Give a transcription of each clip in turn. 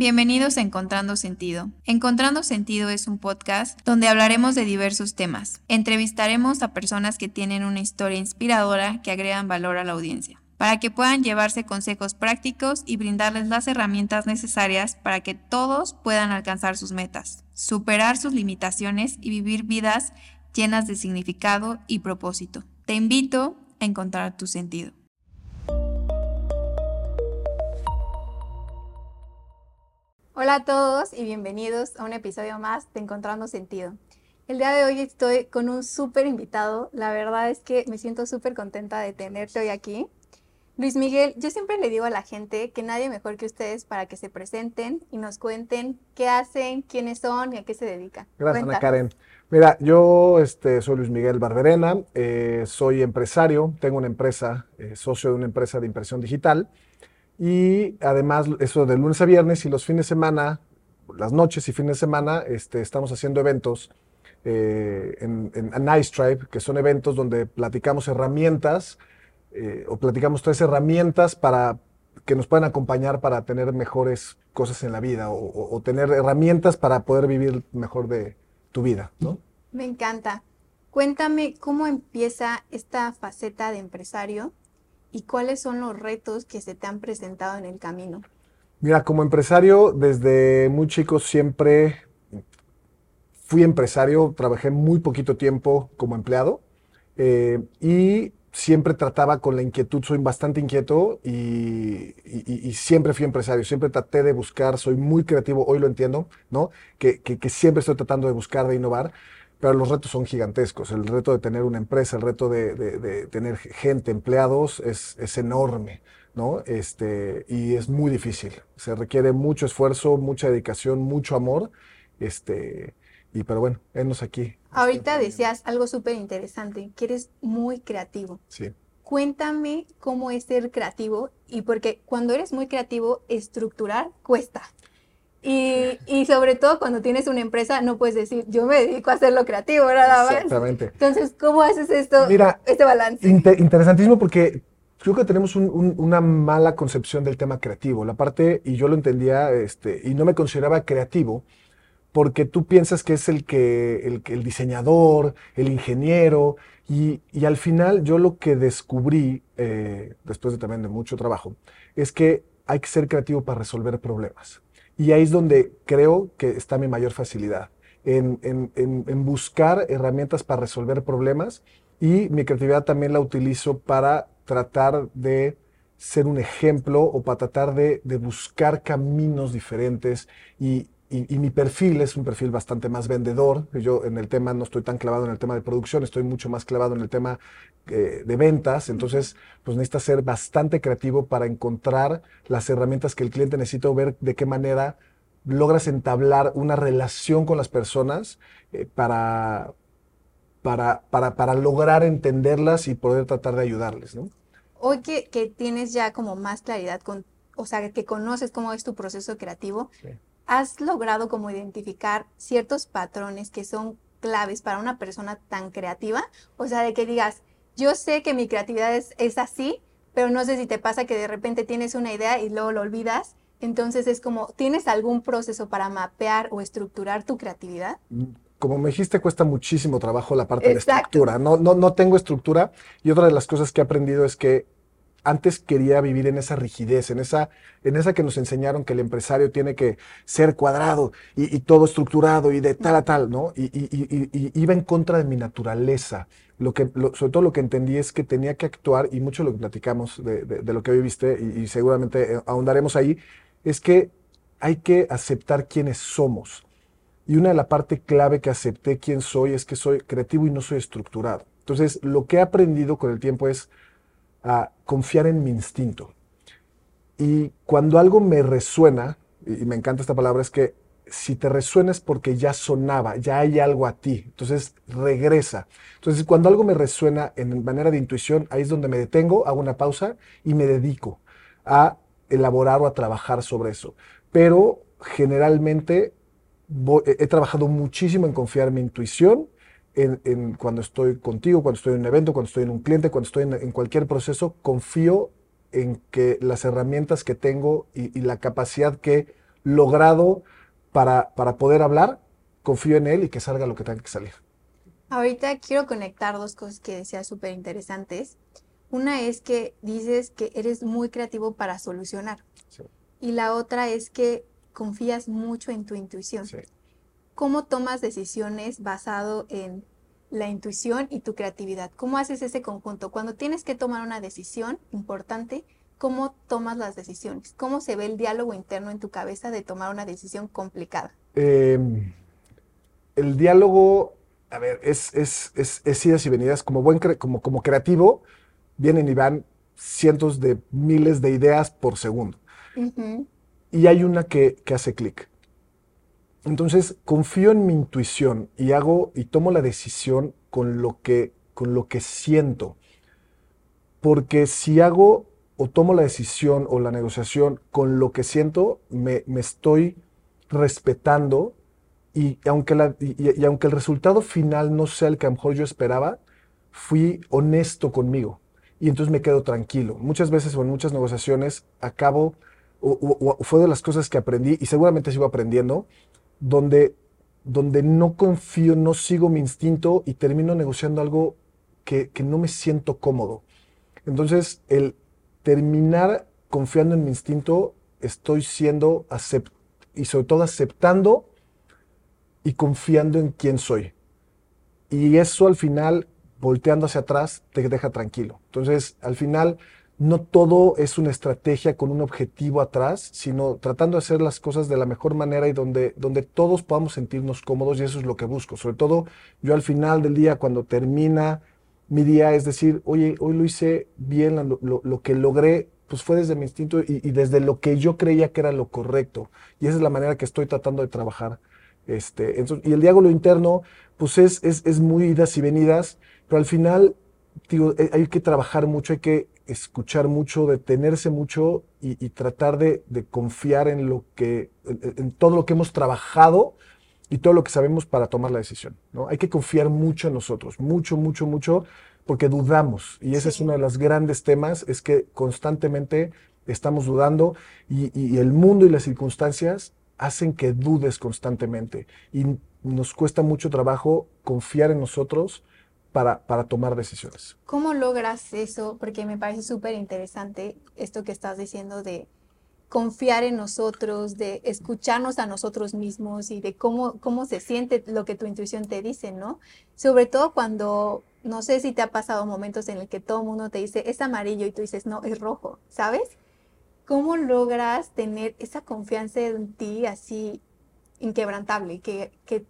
Bienvenidos a Encontrando Sentido. Encontrando Sentido es un podcast donde hablaremos de diversos temas. Entrevistaremos a personas que tienen una historia inspiradora que agregan valor a la audiencia, para que puedan llevarse consejos prácticos y brindarles las herramientas necesarias para que todos puedan alcanzar sus metas, superar sus limitaciones y vivir vidas llenas de significado y propósito. Te invito a encontrar tu sentido. Hola a todos y bienvenidos a un episodio más de Encontrando Sentido. El día de hoy estoy con un súper invitado. La verdad es que me siento súper contenta de tenerte hoy aquí. Luis Miguel, yo siempre le digo a la gente que nadie mejor que ustedes para que se presenten y nos cuenten qué hacen, quiénes son y a qué se dedican. Gracias, Ana Karen. Mira, yo este, soy Luis Miguel Barberena, eh, soy empresario, tengo una empresa, eh, socio de una empresa de impresión digital. Y además, eso de lunes a viernes y los fines de semana, las noches y fines de semana, este, estamos haciendo eventos eh, en, en Nice Tribe, que son eventos donde platicamos herramientas eh, o platicamos tres herramientas para que nos puedan acompañar para tener mejores cosas en la vida o, o tener herramientas para poder vivir mejor de tu vida, ¿no? Me encanta. Cuéntame cómo empieza esta faceta de empresario y cuáles son los retos que se te han presentado en el camino? Mira, como empresario, desde muy chico siempre fui empresario, trabajé muy poquito tiempo como empleado eh, y siempre trataba con la inquietud, soy bastante inquieto y, siempre fui empresario, siempre traté de buscar, soy muy creativo, hoy lo entiendo, ¿no? que siempre estoy tratando de buscar, de innovar pero los retos son gigantescos. El reto de tener una empresa, el reto de, tener gente, empleados, es, es, enorme, ¿no? Este, y es muy difícil. Se requiere mucho esfuerzo, mucha dedicación, mucho amor. Este, y pero bueno, enos aquí. Ahorita decías algo súper interesante, que eres muy creativo. Sí. Cuéntame cómo es ser creativo y porque cuando eres muy creativo, estructurar cuesta. Y, y, sobre todo cuando tienes una empresa, no puedes decir, yo me dedico a hacer lo creativo, nada más. Exactamente. Entonces, ¿cómo haces esto, Mira, este balance? interesantísimo porque creo que tenemos una mala concepción del tema creativo. La parte, y yo lo entendía, este, y no me consideraba creativo, porque tú piensas que es el que, el, el diseñador, el ingeniero, y, y, al final yo lo que descubrí, eh, después de también de mucho trabajo, es que hay que ser creativo para resolver problemas. Y ahí es donde creo que está mi mayor facilidad, en, buscar herramientas para resolver problemas y mi creatividad también la utilizo para tratar de ser un ejemplo o para tratar de, de buscar caminos diferentes y, y, mi perfil es un perfil bastante más vendedor. Yo en el tema no estoy tan clavado en el tema de producción, estoy mucho más clavado en el tema eh, de ventas. Entonces, pues necesita ser bastante creativo para encontrar las herramientas que el cliente necesita o ver de qué manera logras entablar una relación con las personas eh, para, para, para, para, lograr entenderlas y poder tratar de ayudarles. ¿no? Hoy que, que, tienes ya como más claridad, con, o sea, que conoces cómo es tu proceso creativo, sí has logrado como identificar ciertos patrones que son claves para una persona tan creativa? O sea, de que digas, yo sé que mi creatividad es, es así, pero no sé si te pasa que de repente tienes una idea y luego lo olvidas. Entonces es como, ¿tienes algún proceso para mapear o estructurar tu creatividad? Mm, como me dijiste, cuesta muchísimo trabajo la parte de estructura. No, no, no tengo estructura. Y otra de las cosas que he aprendido es que antes quería vivir en esa rigidez, en esa, en esa que nos enseñaron que el empresario tiene que ser cuadrado y, todo estructurado y de tal a tal, ¿no? Y, iba en contra de mi naturaleza. Lo que, sobre todo lo que entendí es que tenía que actuar, y mucho lo que platicamos de, lo que hoy viste, y, seguramente eh, ahondaremos ahí, es que hay que aceptar quiénes somos. Y una de las partes clave que acepté quién soy es que soy creativo y no soy estructurado. Entonces, lo que he aprendido con el tiempo es a confiar en mi instinto. Y cuando algo me resuena, y me encanta esta palabra, es que si te resuena es porque ya sonaba, ya hay algo a ti. Entonces regresa. Entonces cuando algo me resuena en manera de intuición, ahí es donde me detengo, hago una pausa y me dedico a elaborar o a trabajar sobre eso. Pero generalmente he trabajado muchísimo en confiar en mi intuición en, cuando estoy contigo, cuando estoy en un evento, cuando estoy en un cliente, cuando estoy en, cualquier proceso, confío en que las herramientas que tengo y, la capacidad que logrado para, para poder hablar, confío en él y que salga lo que tenga que salir. Ahorita quiero conectar dos cosas que decías súper interesantes. Una es que dices que eres muy creativo para solucionar. Y la otra es que confías mucho en tu intuición. ¿Cómo tomas decisiones basado en la intuición y tu creatividad? ¿Cómo haces ese conjunto? Cuando tienes que tomar una decisión importante, ¿cómo tomas las decisiones? ¿Cómo se ve el diálogo interno en tu cabeza de tomar una decisión complicada? Em, el diálogo, a ver, es, es, es, idas y venidas. Como, buen como, como creativo, vienen y van cientos de miles de ideas por segundo. Y hay una que, que hace clic. Entonces, confío en mi intuición y hago y tomo la decisión con lo que, con lo que siento. Porque si hago o tomo la decisión o la negociación con lo que siento, me, me estoy respetando y aunque, la, y, aunque el resultado final no sea el que a mejor yo esperaba, fui honesto conmigo y entonces me quedo tranquilo. Muchas veces o en muchas negociaciones acabo, o, fue de las cosas que aprendí y seguramente sigo aprendiendo, donde, donde no confío, no sigo mi instinto y termino negociando algo que, que no me siento cómodo. Entonces, el terminar confiando en mi instinto, estoy siendo aceptado y sobre todo aceptando y confiando en quién soy. Y eso al final, volteando hacia atrás, te deja tranquilo. Entonces, al final, no todo es una estrategia con un objetivo atrás, sino tratando de hacer las cosas de la mejor manera y donde, donde todos podamos sentirnos cómodos y eso es lo que busco. Sobre todo yo al final del día, cuando termina mi día, es decir, oye, hoy lo hice bien, lo, que logré, pues fue desde mi instinto y, desde lo que yo creía que era lo correcto. Y esa es la manera que estoy tratando de trabajar este, y el diálogo interno, pues es, es, es, muy idas y venidas, pero al final, digo, eh, hay que trabajar mucho, hay que escuchar mucho, detenerse mucho y, tratar de, de, confiar en lo que, en, todo lo que hemos trabajado y todo lo que sabemos para tomar la decisión. ¿no? Hay que confiar mucho en nosotros, mucho, mucho, mucho, porque dudamos. Y ese es uno de los grandes temas, es que constantemente estamos dudando y, y el mundo y las circunstancias hacen que dudes constantemente y nos cuesta mucho trabajo confiar en nosotros para, para tomar decisiones. ¿Cómo logras eso? Porque me parece súper interesante esto que estás diciendo de confiar en nosotros, de escucharnos a nosotros mismos y de cómo, cómo se siente lo que tu intuición te dice, ¿no? Sobre todo cuando, no sé si te ha pasado momentos en el que todo el mundo te dice, es amarillo y tú dices, no, es rojo, ¿sabes? ¿Cómo logras tener esa confianza en ti así inquebrantable? Que, que...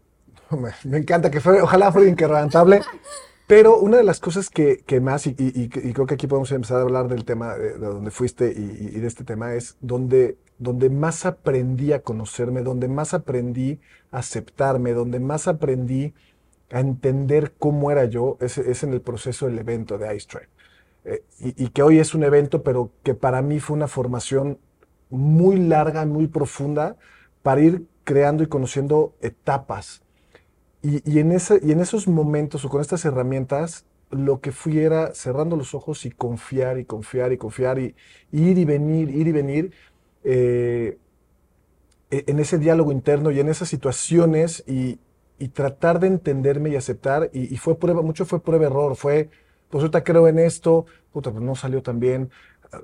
Me, encanta que fuera, ojalá fuera inquebrantable. Pero una de las cosas que, más, y, creo que aquí podemos empezar a hablar del tema de, donde fuiste y, de este tema, es donde, donde más aprendí a conocerme, donde más aprendí a aceptarme, donde más aprendí a entender cómo era yo, es, es en el proceso del evento de Ice Tribe. Eh, y, que hoy es un evento, pero que para mí fue una formación muy larga, muy profunda, para ir creando y conociendo etapas. Y, en ese, y en esos momentos o con estas herramientas, lo que fui era cerrando los ojos y confiar y confiar y confiar y, ir y venir, ir y venir eh, e, en ese diálogo interno y en esas situaciones y, tratar de entenderme y aceptar. Y, y, fue prueba, mucho fue prueba-error, fue pues ahorita creo en esto, puta, pues no salió tan bien.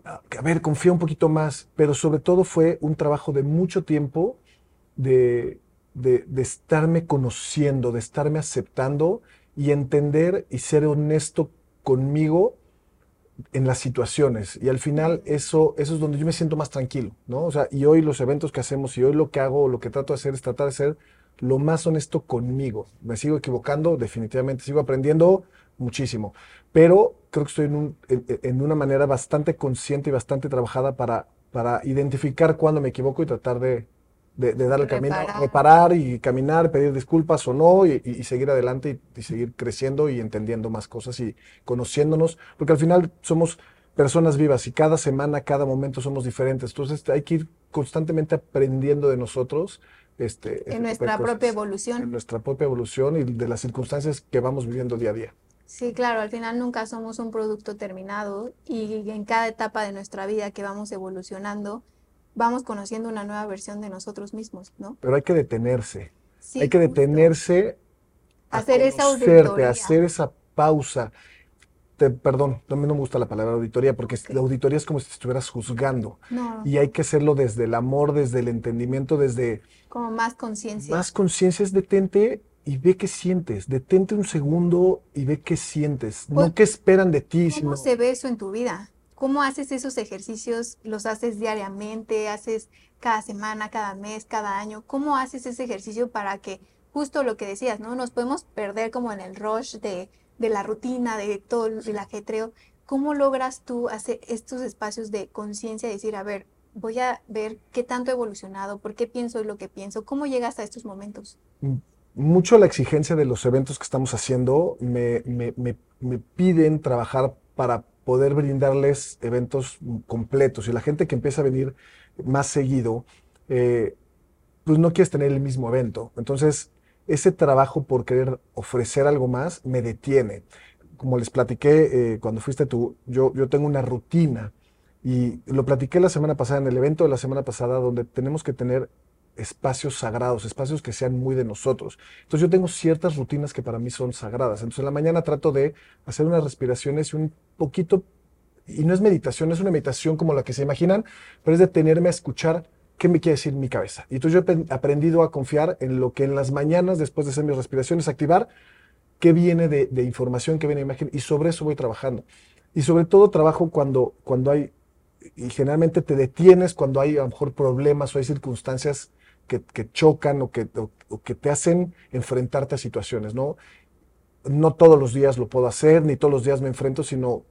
A ver, confía un poquito más, pero sobre todo fue un trabajo de mucho tiempo de, de, estarme conociendo, de estarme aceptando y entender y ser honesto conmigo en las situaciones. Y al final eso, eso es donde yo me siento más tranquilo, ¿no? O sea, y hoy los eventos que hacemos y hoy lo que hago, lo que trato de hacer es tratar de ser lo más honesto conmigo. Me sigo equivocando, definitivamente, sigo aprendiendo muchísimo, pero creo que estoy en, en, una manera bastante consciente y bastante trabajada para, para identificar cuándo me equivoco y tratar de, de, dar el camino, reparar y caminar, pedir disculpas o no, y, seguir adelante y, seguir creciendo y entendiendo más cosas y conociéndonos, porque al final somos personas vivas y cada semana, cada momento somos diferentes. Entonces hay que ir constantemente aprendiendo de nosotros. Este, en este nuestra propia evolución. En nuestra propia evolución y de las circunstancias que vamos viviendo día a día. Sí, claro, al final nunca somos un producto terminado y en cada etapa de nuestra vida que vamos evolucionando, vamos conociendo una nueva versión de nosotros mismos, ¿no? Pero hay que detenerse. hay que detenerse. hacer esa auditoría. hacer esa pausa. perdón, no me gusta la palabra auditoría porque la auditoría es como si te estuvieras juzgando. Y hay que hacerlo desde el amor, desde el entendimiento, desde... Como más conciencia. Más conciencia es detente y ve qué sientes. Detente un segundo y ve qué sientes. no pues, qué esperan de ti. ¿Cómo se ve eso en tu vida? ¿Cómo haces esos ejercicios? ¿Los haces diariamente? ¿Haces cada semana, cada mes, cada año? ¿Cómo haces ese ejercicio para que justo lo que decías, ¿no? Nos podemos perder como en el rush de, la rutina, de todo el ajetreo. ¿Cómo logras tú hacer estos espacios de conciencia y decir, a ver, voy a ver qué tanto he evolucionado, por qué pienso lo que pienso? ¿Cómo llegas a estos momentos? Mm, mucho la exigencia de los eventos que estamos haciendo me, me, me piden trabajar para poder brindarles eventos completos. Y la gente que empieza a venir más seguido, eh, pues no quieres tener el mismo evento. Entonces, ese trabajo por querer ofrecer algo más me detiene. Como les platiqué eh, cuando fuiste tú, yo, yo tengo una rutina y lo platiqué la semana pasada en el evento de la semana pasada donde tenemos que tener espacios sagrados, espacios que sean muy de nosotros. Entonces yo tengo ciertas rutinas que para mí son sagradas. Entonces en la mañana trato de hacer unas respiraciones y un poquito, y no es meditación, es una meditación como la que se imaginan, pero es detenerme a escuchar qué me quiere decir mi cabeza. Y entonces yo he aprendido a confiar en lo que en las mañanas, después de hacer mis respiraciones, activar qué viene de, información, qué viene de imagen, y sobre eso voy trabajando. Y sobre todo trabajo cuando, cuando hay, y generalmente te detienes cuando hay a lo mejor problemas o hay circunstancias que, chocan o que, que te hacen enfrentarte a situaciones, ¿no? No todos los días lo puedo hacer, ni todos los días me enfrento, sino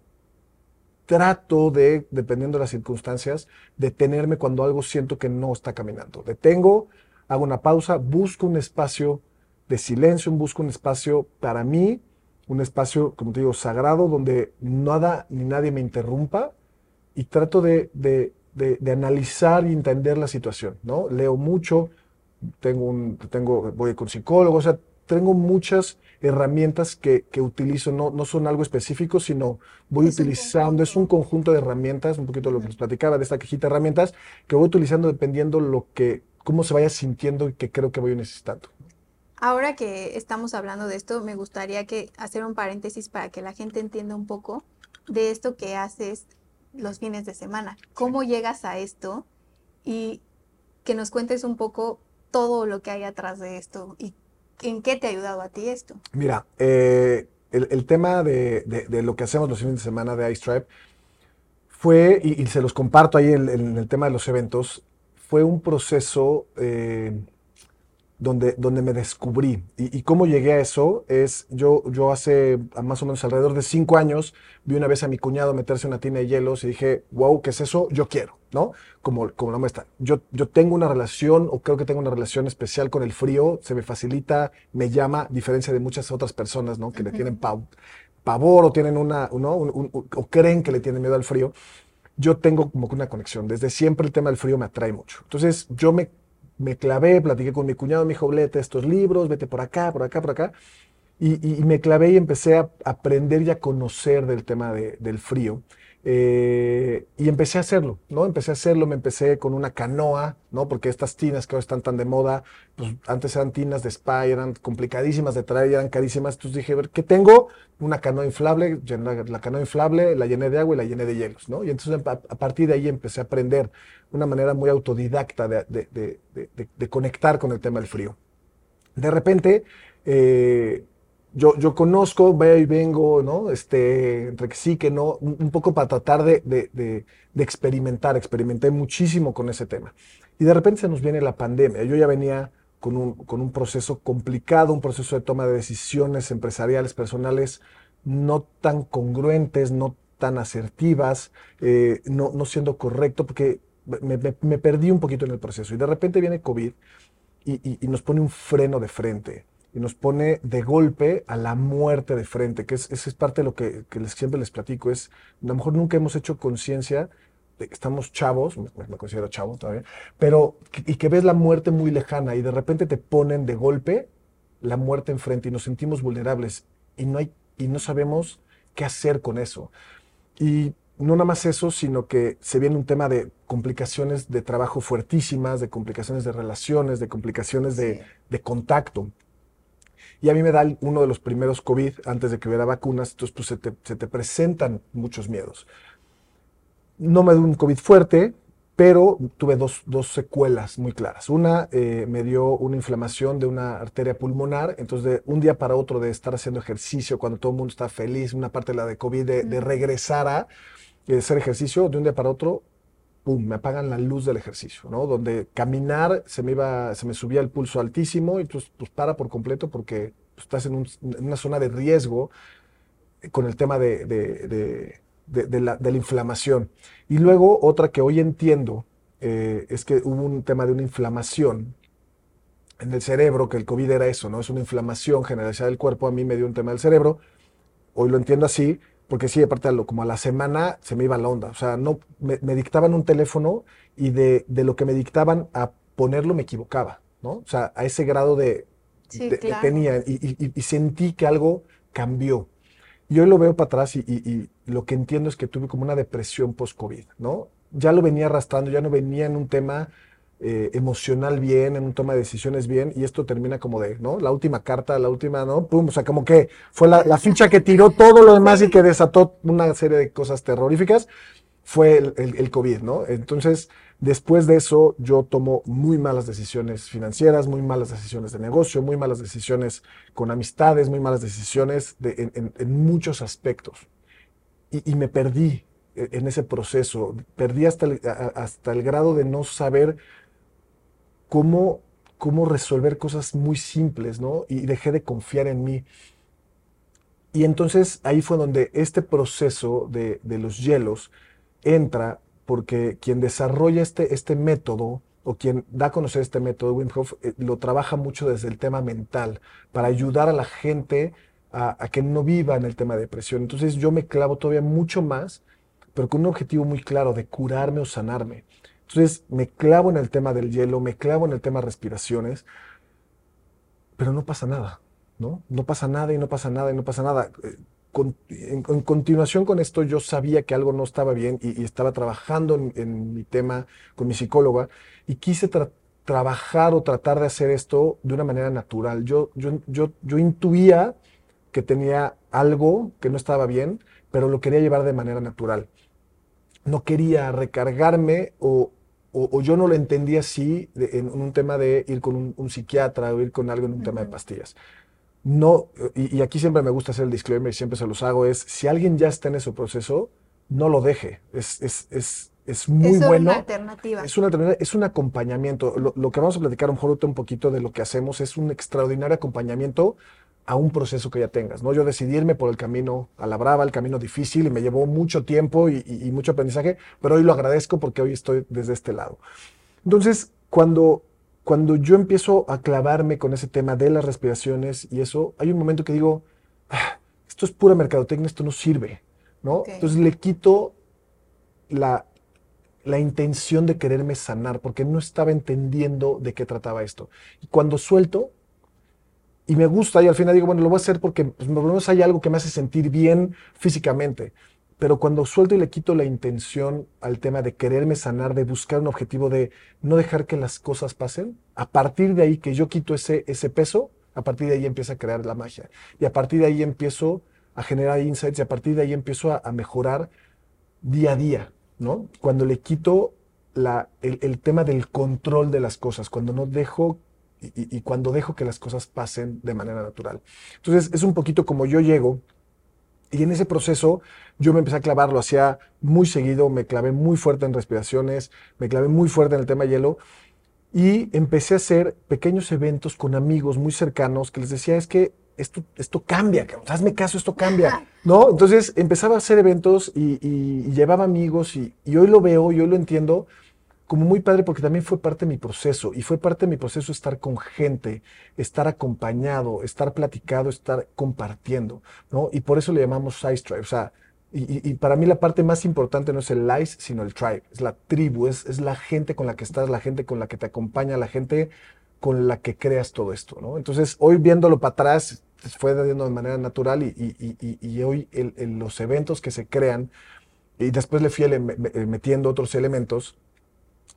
trato de, dependiendo de las circunstancias, detenerme cuando algo siento que no está caminando. Detengo, hago una pausa, busco un espacio de silencio, busco un espacio para mí, un espacio, como te digo, sagrado, donde nada ni nadie me interrumpa y trato de, analizar y entender la situación, ¿no? Leo mucho, tengo un, tengo, voy con psicólogo, o sea, tengo muchas herramientas que, utilizo, no, no son algo específico, sino voy utilizando, es un conjunto de herramientas, un poquito lo que les platicaba de esta cajita de herramientas, que voy utilizando dependiendo lo que, cómo se vaya sintiendo y que creo que voy necesitando. Ahora que estamos hablando de esto, me gustaría que hacer un paréntesis para que la gente entienda un poco de esto que haces los fines de semana. ¿Cómo llegas a esto? Y que nos cuentes un poco todo lo que hay atrás de esto y en qué te ha ayudado a ti esto. Mira, eh, el, tema de, lo que hacemos los fines de semana de iStripe fue, y, se los comparto ahí en, el tema de los eventos, fue un proceso eh, donde, donde me descubrí. Y, cómo llegué a eso es, yo, yo hace más o menos alrededor de cinco años vi una vez a mi cuñado meterse una tina de hielos y dije, wow, ¿qué es eso? Yo quiero, ¿no? Como, como la muestra. Yo, yo tengo una relación, o creo que tengo una relación especial con el frío, se me facilita, me llama, a diferencia de muchas otras personas, ¿no? Que le tienen pavor o tienen una, ¿no? o creen que le tienen miedo al frío. Yo tengo como una conexión. Desde siempre el tema del frío me atrae mucho. Entonces yo me me clavé, platiqué con mi cuñado, me dijo, léete estos libros, vete por acá, por acá, por acá. Y, me clavé y empecé a aprender y a conocer del tema del frío. Eh, y empecé a hacerlo, ¿no? Empecé a hacerlo, me empecé con una canoa, ¿no? Porque estas tinas que ahora están tan de moda, pues antes eran tinas de spa, eran complicadísimas de traer, eran carísimas. Entonces dije, a ver, ¿qué tengo? Una canoa inflable, la, canoa inflable la llené de agua y la llené de hielos, ¿no? Y entonces a, partir de ahí empecé a aprender una manera muy autodidacta de, conectar con el tema del frío. De repente, eh, yo, yo conozco, veo y vengo, ¿no? Este, entre que sí, que no, un poco para tratar de, de, de, experimentar. Experimenté muchísimo con ese tema. Y de repente se nos viene la pandemia. Yo ya venía con un, con un proceso complicado, un proceso de toma de decisiones empresariales, personales, no tan congruentes, no tan asertivas, eh, no, no siendo correcto, porque me, me, perdí un poquito en el proceso. Y de repente viene COVID y, y, y nos pone un freno de frente y nos pone de golpe a la muerte de frente, que es, es parte de lo que, les, siempre les platico, es, a lo mejor nunca hemos hecho conciencia de que estamos chavos, me, considero chavo todavía, pero, y que ves la muerte muy lejana y de repente te ponen de golpe la muerte enfrente y nos sentimos vulnerables y no, hay, y no sabemos qué hacer con eso. Y no nada más eso, sino que se viene un tema de complicaciones de trabajo fuertísimas, de complicaciones de relaciones, de complicaciones de, contacto. Y a mí me da uno de los primeros COVID antes de que hubiera vacunas, entonces pues se te, se te presentan muchos miedos. No me dio un COVID fuerte, pero tuve dos, secuelas muy claras. Una, eh, me dio una inflamación de una arteria pulmonar, entonces de un día para otro de estar haciendo ejercicio cuando todo el mundo está feliz, una parte de la de COVID, de, regresar a eh, hacer ejercicio, de un día para otro, pum, me apagan la luz del ejercicio, ¿no? Donde caminar se me iba, se me subía el pulso altísimo y pues, pues para por completo porque pues, estás en, una zona de riesgo con el tema de de, la, inflamación. Y luego otra que hoy entiendo eh, es que hubo un tema de una inflamación en el cerebro, que el COVID era eso, ¿no? Es una inflamación generalizada del cuerpo, a mí me dio un tema del cerebro, hoy lo entiendo así, porque sí, aparte como a la semana se me iba la onda, o sea, no, me, dictaban un teléfono y de, lo que me dictaban a ponerlo me equivocaba, ¿no? O sea, a ese grado de, tenía y, sentí que algo cambió. Yo lo veo para atrás y, lo que entiendo es que tuve como una depresión post-COVID, ¿no? Ya lo venía arrastrando, ya no venía en un tema eh, emocional bien, en un toma de decisiones bien, y esto termina como de, ¿no? La última carta, la última, ¿no? Pum, o sea, como que fue la, ficha que tiró todo lo demás y que desató una serie de cosas terroríficas, fue el, el COVID, ¿no? Entonces, Después de eso, yo tomo muy malas decisiones financieras, muy malas decisiones de negocio, muy malas decisiones con amistades, muy malas decisiones en, muchos aspectos. Y, me perdí e, en ese proceso, perdí hasta el, hasta el grado de no saber cómo, cómo resolver cosas muy simples, ¿no? Y dejé de confiar en mí. Y entonces ahí fue donde este proceso de, de los hielos entra porque quien desarrolla este, este método o quien da a conocer este método, Wim Hof, eh, lo trabaja mucho desde el tema mental, para ayudar a la gente a, que no viva en el tema de depresión. Entonces yo me clavo todavía mucho más, pero con un objetivo muy claro de curarme o sanarme. Entonces me clavo en el tema del hielo, me clavo en el tema respiraciones, pero no pasa nada, ¿no? No pasa nada y no pasa nada y no pasa nada. Eh, en, continuación con esto yo sabía que algo no estaba bien y, estaba trabajando en, mi tema con mi psicóloga y quise trabajar o tratar de hacer esto de una manera natural. Yo, yo, yo, yo intuía que tenía algo que no estaba bien, pero lo quería llevar de manera natural. No quería recargarme o, o, yo no lo entendía así en un tema de ir con un, psiquiatra o ir con algo en un tema de pastillas no, y, aquí siempre me gusta hacer el disclaimer y siempre se los hago, es si alguien ya está en ese proceso, no lo deje. Es, es, es, es muy bueno. Es una alternativa. Es una alternativa, es un acompañamiento. Lo, que vamos a platicar un un poquito de lo que hacemos es un extraordinario acompañamiento a un proceso que ya tengas. ¿no? Yo decidí irme por el camino a la brava, el camino difícil, y me llevó mucho tiempo y, y mucho aprendizaje, pero hoy lo agradezco porque hoy estoy desde este lado. Entonces, cuando cuando yo empiezo a clavarme con ese tema de las respiraciones y eso, hay un momento que digo, ah, esto es pura mercadotecnia, esto no sirve, ¿no? Entonces le quito la, la intención de quererme sanar, porque no estaba entendiendo de qué trataba esto. Y cuando suelto, y me gusta, y al final digo, bueno, lo voy a hacer porque pues, por lo menos hay algo que me hace sentir bien físicamente pero cuando suelto y le quito la intención al tema de quererme sanar, de buscar un objetivo, de no dejar que las cosas pasen, a partir de ahí que yo quito ese, ese peso, a partir de ahí empieza a crear la magia. Y a partir de ahí empiezo a generar insights y a partir de ahí empiezo a, mejorar día a día, ¿no? Cuando le quito la, el, tema del control de las cosas, cuando no dejo y, y cuando dejo que las cosas pasen de manera natural. Entonces es un poquito como yo llego y en ese proceso yo me empecé a clavar, lo hacía muy seguido, me clavé muy fuerte en respiraciones, me clavé muy fuerte en el tema hielo y empecé a hacer pequeños eventos con amigos muy cercanos que les decía, es que esto, esto cambia, hazme caso, esto cambia, ¿no? Entonces empezaba a hacer eventos y, llevaba amigos y, y, hoy lo veo, y hoy lo entiendo como muy padre porque también fue parte de mi proceso y fue parte de mi proceso estar con gente, estar acompañado, estar platicado, estar compartiendo, ¿no? Y por eso le llamamos Ice Tribe, o sea, y, para mí la parte más importante no es el Ice, sino el Tribe, es la tribu, es, es la gente con la que estás, la gente con la que te acompaña, la gente con la que creas todo esto, ¿no? Entonces, hoy viéndolo para atrás, fue dando de manera natural y, y hoy los eventos que se crean y después le fui metiendo otros elementos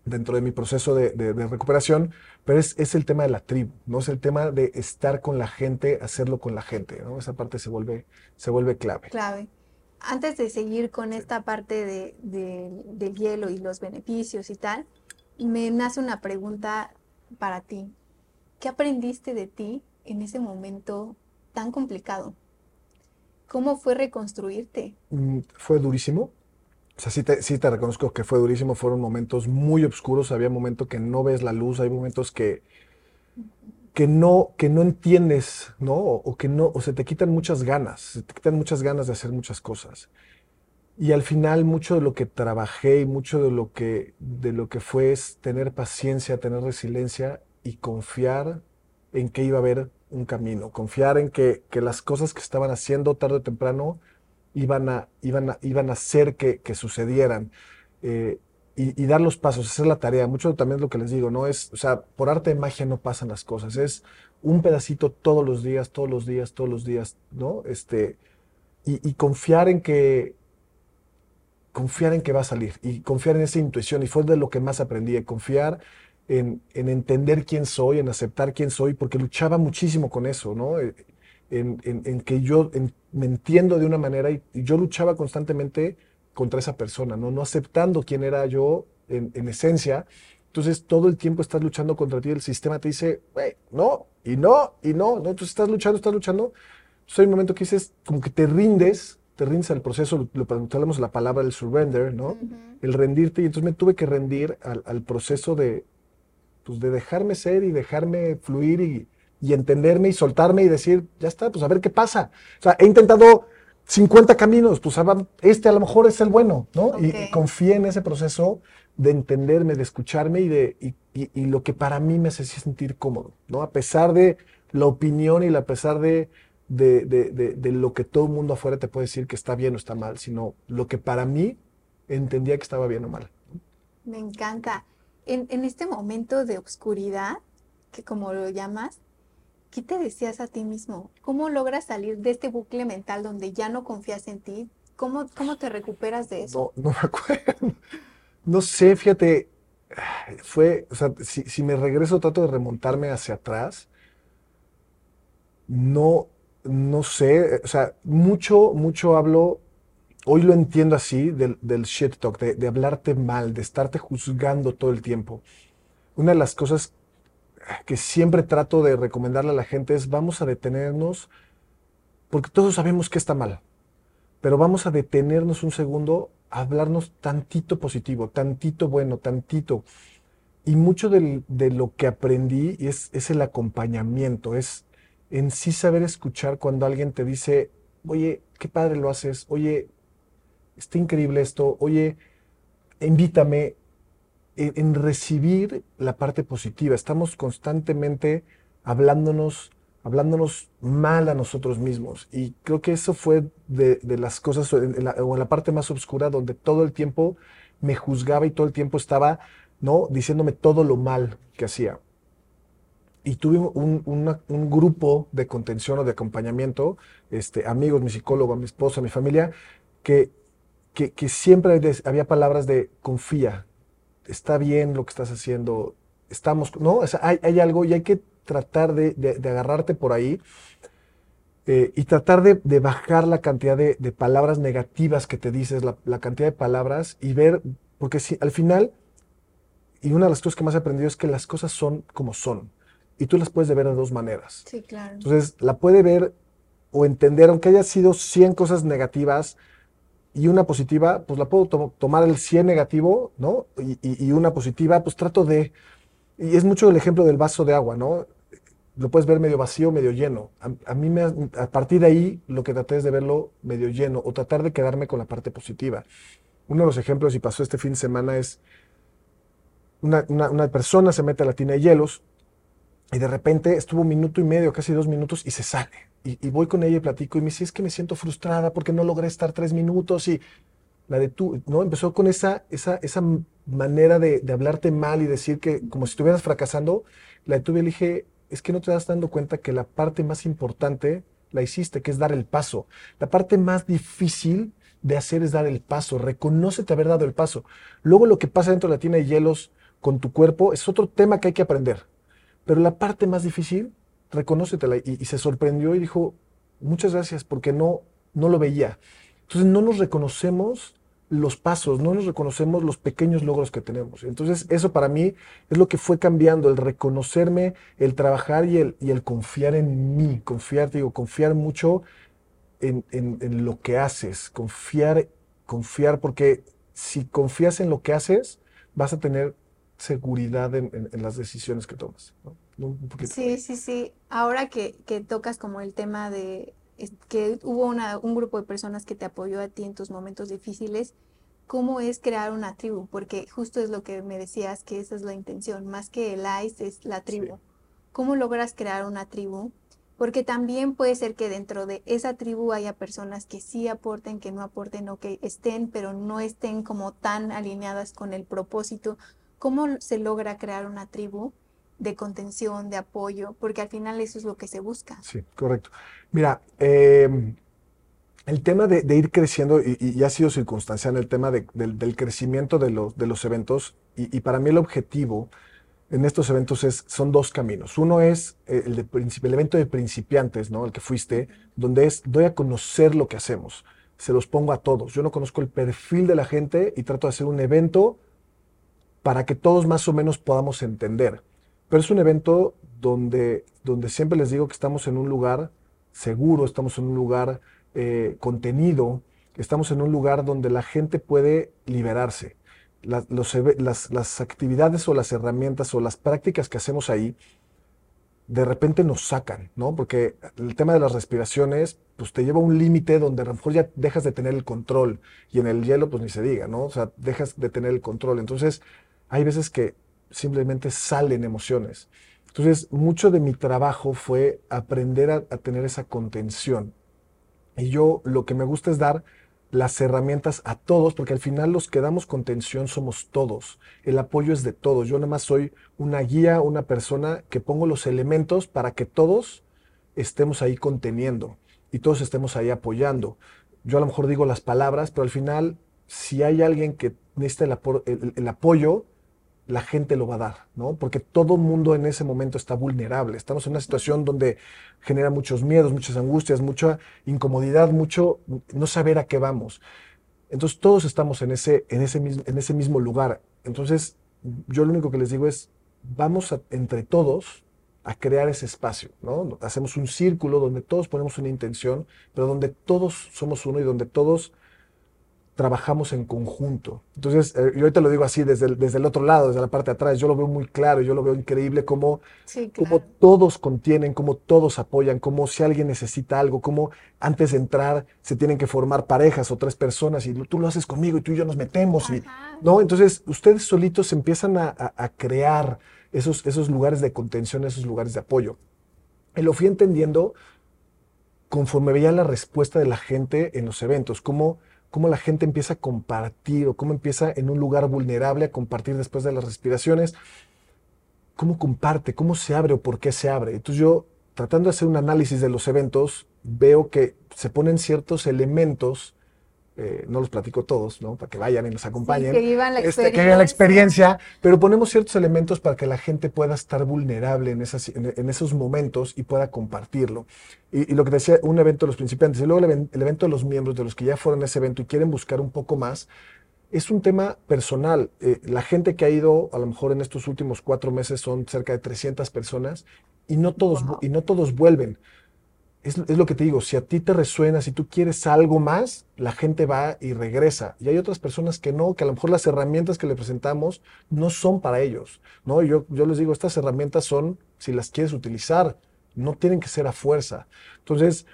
dentro de mi proceso de, recuperación, pero es, es, el tema de la tribu, ¿no? Es el tema de estar con la gente, hacerlo con la gente, ¿no? Esa parte se vuelve, se vuelve clave. Clave. Antes de seguir con esta parte de, del hielo y los beneficios y tal, me nace una pregunta para ti. ¿Qué aprendiste de ti en ese momento tan complicado? ¿Cómo fue reconstruirte? Mm, fue durísimo. O sea, sí te, reconozco que fue durísimo. Fueron momentos muy oscuros. Había momentos que no ves la luz. Hay momentos que, que, no, que no entiendes, ¿no? O, que no, o se te quitan muchas ganas. Se te quitan muchas ganas de hacer muchas cosas. Y al final mucho de lo que trabajé y mucho de lo que, de lo que fue es tener paciencia, tener resiliencia y confiar en que iba a haber un camino, confiar en que las cosas que estaban haciendo tarde o temprano iban a, iban iban a hacer que, que sucedieran. Eh, y, dar los pasos, hacer la tarea. Mucho también es lo que les digo, ¿no? Es, o sea, por arte de magia no pasan las cosas. Es un pedacito todos los días, todos los días, todos los días, ¿no? Este, y, y confiar en que, confiar en que va a salir y confiar en esa intuición. Y fue de lo que más aprendí, confiar en, entender quién soy, en aceptar quién soy, porque luchaba muchísimo con eso, ¿no? Eh, en, que yo me entiendo de una manera y, yo luchaba constantemente contra esa persona, ¿no? No aceptando quién era yo en, esencia. Entonces todo el tiempo estás luchando contra ti, el sistema te dice, no, y no, y no, no, entonces estás luchando, estás luchando. Entonces hay un momento que dices, como que te rindes, te rindes al proceso, lo, hablamos la palabra del surrender, ¿no? El rendirte, y entonces me tuve que rendir al proceso de, pues de dejarme ser y dejarme fluir y, entenderme y soltarme y decir, ya está, pues a ver qué pasa. O sea, he intentado 50 caminos, pues este a lo mejor es el bueno, ¿no? Y, confié en ese proceso de entenderme, de escucharme y de y, lo que para mí me hace sentir cómodo, ¿no? A pesar de la opinión y a pesar de, de, de, lo que todo el mundo afuera te puede decir que está bien o está mal, sino lo que para mí entendía que estaba bien o mal. Me encanta en, este momento de oscuridad, que como lo llamas, ¿qué te decías a ti mismo? ¿Cómo logras salir de este bucle mental donde ya no confías en ti? ¿Cómo, cómo te recuperas de eso? No, no me acuerdo. No sé, fíjate, fue, o sea, si, si, me regreso, trato de remontarme hacia atrás. No, no sé, o sea, mucho, mucho hablo hoy lo entiendo así, del, shit talk, de, hablarte mal, de estarte juzgando todo el tiempo. Una de las cosas que siempre trato de recomendarle a la gente es vamos a detenernos, porque todos sabemos que está mal, pero vamos a detenernos un segundo a hablarnos tantito positivo, tantito bueno, tantito. Y mucho de lo que aprendí es, es el acompañamiento, es en sí saber escuchar cuando alguien te dice, oye, qué padre lo haces, oye, está increíble esto, oye, invítame en, recibir la parte positiva. Estamos constantemente hablándonos, hablándonos mal a nosotros mismos. Y creo que eso fue de, las cosas, o en la parte más oscura, donde todo el tiempo me juzgaba y todo el tiempo estaba, ¿no? Diciéndome todo lo mal que hacía. Y tuve un, grupo de contención o de acompañamiento, este, amigos, mi psicólogo, mi esposa, mi familia, que que, siempre había palabras de confía, está bien lo que estás haciendo, estamos, ¿no? O sea, hay, algo y hay que tratar de, agarrarte por ahí eh, y tratar de, bajar la cantidad de, palabras negativas que te dices, la, cantidad de palabras y ver, porque si al final, y una de las cosas que más he aprendido es que las cosas son como son y tú las puedes ver de dos maneras. Sí, claro. Entonces, la puede ver o entender, aunque haya sido 100 cosas negativas, y una positiva, pues la puedo tomar el 100 negativo, ¿no? Y, una positiva, pues trato de... Y es mucho el ejemplo del vaso de agua, ¿no? Lo puedes ver medio vacío, medio lleno. A, mí, me, a partir de ahí, lo que traté es de verlo medio lleno o tratar de quedarme con la parte positiva. Uno de los ejemplos, y pasó este fin de semana, es una, una persona se mete a la tina de hielos y de repente estuvo un minuto y medio, casi dos minutos, y se sale y, voy con ella y platico y me dice, es que me siento frustrada porque no logré estar tres minutos y la de tú, ¿no? Empezó con esa, esa, esa manera de, de, hablarte mal y decir que como si estuvieras fracasando. La detuve y le dije, es que no te das dando cuenta que la parte más importante la hiciste, que es dar el paso. La parte más difícil de hacer es dar el paso, reconócete haber dado el paso. Luego lo que pasa dentro de la tina de hielos con tu cuerpo es otro tema que hay que aprender. Pero la parte más difícil, reconócetela. Y, se sorprendió y dijo, muchas gracias, porque no, no lo veía. Entonces no nos reconocemos los pasos, no nos reconocemos los pequeños logros que tenemos. Entonces, eso para mí es lo que fue cambiando, el reconocerme, el trabajar y el, y el confiar en mí, confiar, digo, confiar mucho en, en, lo que haces, confiar, confiar, porque si confías en lo que haces, vas a tener seguridad en, las decisiones que tomas. sí, sí, sí. Ahora que, que tocas como el tema de que hubo un grupo de personas que te apoyó a ti en tus momentos difíciles, ¿cómo es crear una tribu? Porque justo es lo que me decías, que esa es la intención, más que el ICE es la tribu. ¿Cómo logras crear una tribu? Porque también puede ser que dentro de esa tribu haya personas que sí aporten, que no aporten o que estén, pero no estén como tan alineadas con el propósito. ¿Cómo se logra crear una tribu? de contención, de apoyo, porque al final eso es lo que se busca. Sí, correcto. Mira, em, el tema de, ir creciendo, y, ha sido circunstancial, el tema del, crecimiento de los, eventos, y, para mí el objetivo en estos eventos es, son dos caminos. Uno es eh, el, de, el evento de principiantes, ¿no? El que fuiste, donde es, doy a conocer lo que hacemos. Se los pongo a todos. Yo no conozco el perfil de la gente y trato de hacer un evento para que todos más o menos podamos entender. Pero es un evento donde, donde siempre les digo que estamos en un lugar seguro, estamos en un lugar eh, contenido, estamos en un lugar donde la gente puede liberarse. las, las, actividades o las herramientas o las prácticas que hacemos ahí, de repente nos sacan, ¿no? Porque el tema de las respiraciones, pues te lleva a un límite donde a lo mejor ya dejas de tener el control. Y en el hielo, pues ni se diga, ¿no? O sea, dejas de tener el control. Entonces, hay veces que simplemente salen emociones. Entonces, mucho de mi trabajo fue aprender a, tener esa contención. Y yo lo que me gusta es dar las herramientas a todos, porque al final los que damos contención somos todos. El apoyo es de todos. Yo nada más soy una guía, una persona que pongo los elementos para que todos estemos ahí conteniendo y todos estemos ahí apoyando. Yo a lo mejor digo las palabras, pero al final, si hay alguien que necesita el apoyo, la gente lo va a dar, ¿no? Porque todo mundo en ese momento está vulnerable. Estamos en una situación donde genera muchos miedos, muchas angustias, mucha incomodidad, mucho no saber a qué vamos. Entonces todos estamos en ese, en ese, en ese mismo lugar. Entonces yo lo único que les digo es, vamos entre todos a crear ese espacio, ¿no? Hacemos un círculo donde todos ponemos una intención, pero donde todos somos uno y donde todos trabajamos en conjunto. Entonces, eh, yo ahorita lo digo así desde el, desde el otro lado, desde la parte de atrás, yo lo veo muy claro, yo lo veo increíble cómo, todos contienen, cómo todos apoyan, cómo si alguien necesita algo, cómo antes de entrar se tienen que formar parejas o tres personas y tú lo haces conmigo y tú y yo nos metemos. Y, ¿no? Entonces, ustedes solitos empiezan a, a, crear esos, esos lugares de contención, esos lugares de apoyo. Y lo fui entendiendo conforme veía la respuesta de la gente en los eventos, cómo cómo la gente empieza a compartir o cómo empieza en un lugar vulnerable a compartir después de las respiraciones, cómo comparte, cómo se abre o por qué se abre. Entonces yo, tratando de hacer un análisis de los eventos, veo que se ponen ciertos elementos eh, no los platico todos, ¿no? Para que vayan y nos acompañen. que vivan la este, que la experiencia, pero ponemos ciertos elementos para que la gente pueda estar vulnerable en, esas, en, esos momentos y pueda compartirlo. Y, lo que decía, un evento de los principiantes, y luego el, evento de los miembros, de los que ya fueron a ese evento y quieren buscar un poco más, es un tema personal. Eh, la gente que ha ido, a lo mejor en estos últimos cuatro meses son cerca de 300 personas y no todos, y no todos vuelven es, lo que te digo, si a ti te resuena, si tú quieres algo más, la gente va y regresa. Y hay otras personas que no, que a lo mejor las herramientas que le presentamos no son para ellos. ¿no? Yo, yo les digo, estas herramientas son, si las quieres utilizar, no tienen que ser a fuerza. Entonces,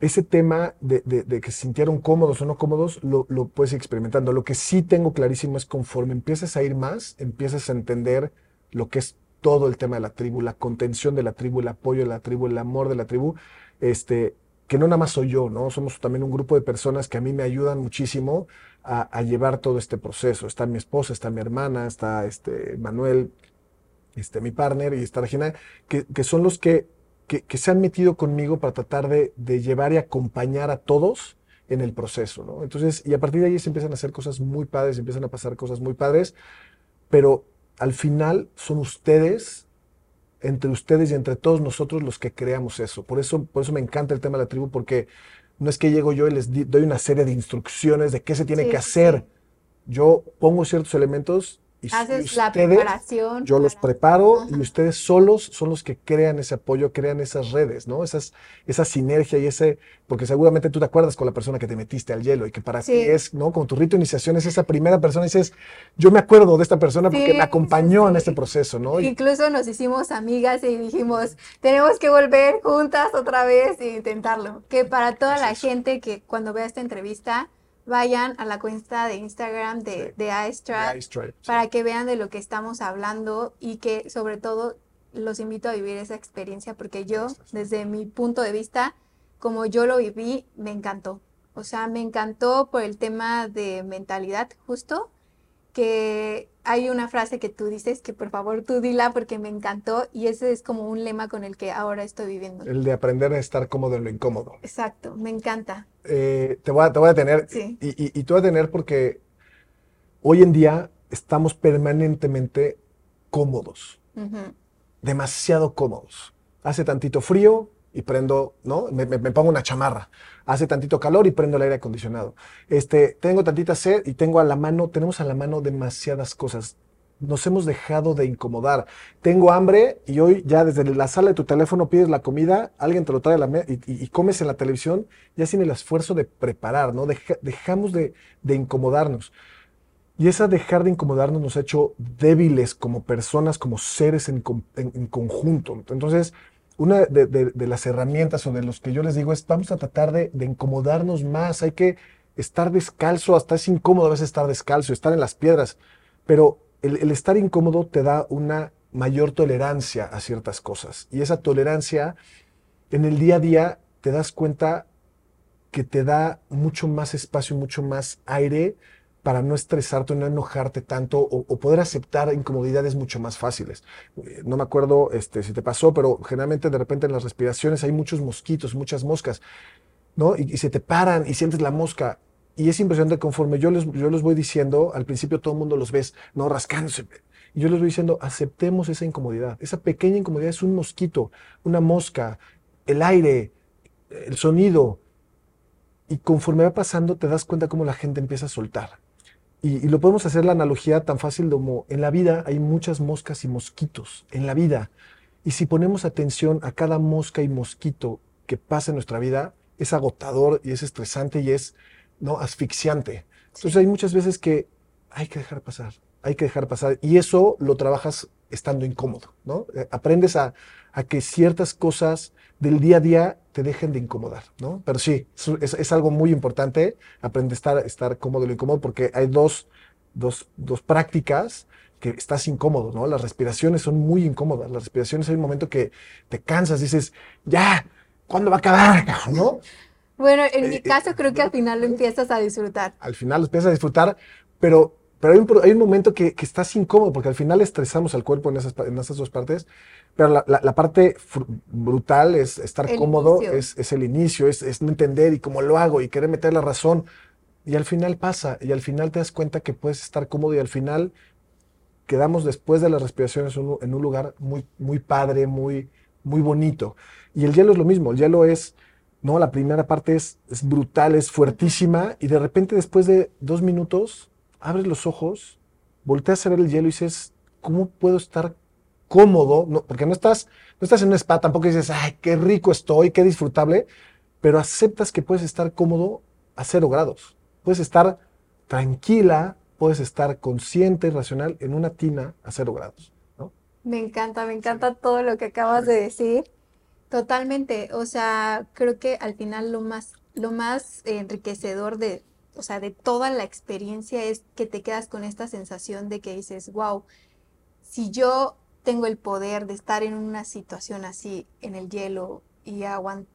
ese tema de, que se sintieron cómodos o no cómodos, lo, lo, puedes ir experimentando. Lo que sí tengo clarísimo es conforme empieces a ir más, empiezas a entender lo que es todo el tema de la tribu, la contención de la tribu, el apoyo de la tribu, el amor de la tribu, este, que no nada más soy yo, ¿no? Somos también un grupo de personas que a mí me ayudan muchísimo a, llevar todo este proceso. Está mi esposa, está mi hermana, está este Manuel, este, mi partner y está Regina, que, que son los que, que, se han metido conmigo para tratar de, llevar y acompañar a todos en el proceso, ¿no? Entonces, y a partir de ahí se empiezan a hacer cosas muy padres, empiezan a pasar cosas muy padres, pero al final son ustedes, entre ustedes y entre todos nosotros los que creamos eso. Por eso, por eso me encanta el tema de la tribu, porque no es que llego yo y les doy una serie de instrucciones de qué se tiene que hacer. Yo pongo ciertos elementos y, Haces la preparación. Yo los preparo y ustedes solos son los que crean ese apoyo, crean esas redes, ¿no? Esas, esa sinergia y ese, porque seguramente tú te acuerdas con la persona que te metiste al hielo y que para ti es, ¿no? Con tu rito de iniciación es esa primera persona y dices, yo me acuerdo de esta persona porque me acompañó en este proceso, ¿no? Incluso nos hicimos amigas y dijimos, tenemos que volver juntas otra vez e intentarlo. Que para toda la gente que cuando vea esta entrevista, vayan a la cuenta de Instagram de, de para que vean de lo que estamos hablando y que sobre todo los invito a vivir esa experiencia porque yo, desde mi punto de vista, como yo lo viví, me encantó. O sea, me encantó por el tema de mentalidad justo, que hay una frase que tú dices que por favor tú dila porque me encantó y ese es como un lema con el que ahora estoy viviendo. El de aprender a estar cómodo en lo incómodo. Exacto, me encanta. Eh, te, voy a, te voy a tener y, y, te voy a tener porque hoy en día estamos permanentemente cómodos, demasiado cómodos. Hace tantito frío, y prendo, ¿no? Me, pongo una chamarra. Hace tantito calor y prendo el aire acondicionado. Este, tengo tantita sed y tengo a la mano, tenemos a la mano demasiadas cosas. Nos hemos dejado de incomodar. Tengo hambre y hoy ya desde la sala de tu teléfono pides la comida, alguien te lo trae mesa y, comes en la televisión, ya sin el esfuerzo de preparar, ¿no? dejamos de, incomodarnos. Y esa dejar de incomodarnos nos ha hecho débiles como personas, como seres en, conjunto. Entonces, una de, las herramientas o de los que yo les digo es, vamos a tratar de, incomodarnos más, hay que estar descalzo, hasta es incómodo a veces estar descalzo, estar en las piedras, pero el, estar incómodo te da una mayor tolerancia a ciertas cosas. Y esa tolerancia en el día a día te das cuenta que te da mucho más espacio, mucho más aire para no estresarte, no enojarte tanto o, poder aceptar incomodidades mucho más fáciles. Eh, no me acuerdo este, si te pasó, pero generalmente de repente en las respiraciones hay muchos mosquitos, muchas moscas, ¿no? Y, se te paran y sientes la mosca. Y es impresionante conforme yo les, yo les voy diciendo, al principio todo el mundo los ves, ¿no? Rascándose. Y yo les voy diciendo, aceptemos esa incomodidad. Esa pequeña incomodidad es un mosquito, una mosca, el aire, el sonido. Y conforme va pasando, te das cuenta cómo la gente empieza a soltar y, lo podemos hacer la analogía tan fácil como en la vida hay muchas moscas y mosquitos, en la vida. Y si ponemos atención a cada mosca y mosquito que pasa en nuestra vida, es agotador y es estresante y es ¿no? asfixiante. Entonces hay muchas veces que hay que dejar pasar, hay que dejar pasar. Y eso lo trabajas estando incómodo, ¿no? Eh, aprendes a, a que ciertas cosas del día a día te dejen de incomodar, ¿no? Pero sí, es, es algo muy importante, aprender a estar, estar cómodo y lo incómodo, porque hay dos, dos, dos prácticas que estás incómodo, ¿no? Las respiraciones son muy incómodas. Las respiraciones hay un momento que te cansas, dices, ya, ¿cuándo va a acabar, ¿no? Bueno, en mi eh, caso creo que al final lo empiezas a disfrutar. Al final lo empiezas a disfrutar, pero pero hay un, momento que, que, estás incómodo, porque al final estresamos al cuerpo en esas, en esas dos partes, pero la, la, parte brutal es estar cómodo, es, es, el inicio, es, es, no entender y cómo lo hago y querer meter la razón. Y al final pasa, y al final te das cuenta que puedes estar cómodo y al final quedamos después de las respiraciones en un, lugar muy, muy padre, muy, muy bonito. Y el hielo es lo mismo, el hielo es, no, la primera parte es, es brutal, es fuertísima, y de repente después de dos minutos abres los ojos, volteas a ver el hielo y dices, ¿cómo puedo estar cómodo? No, porque no estás, no estás en un spa, tampoco dices, ay, qué rico estoy, qué disfrutable, pero aceptas que puedes estar cómodo a cero grados. Puedes estar tranquila, puedes estar consciente y racional en una tina a cero grados. ¿no? Me encanta, me encanta todo lo que acabas de decir. Totalmente. O sea, creo que al final lo más, lo más enriquecedor de, o sea, de toda la experiencia es que te quedas con esta sensación de que dices, wow, si yo tengo el poder de estar en una situación así, en el hielo, y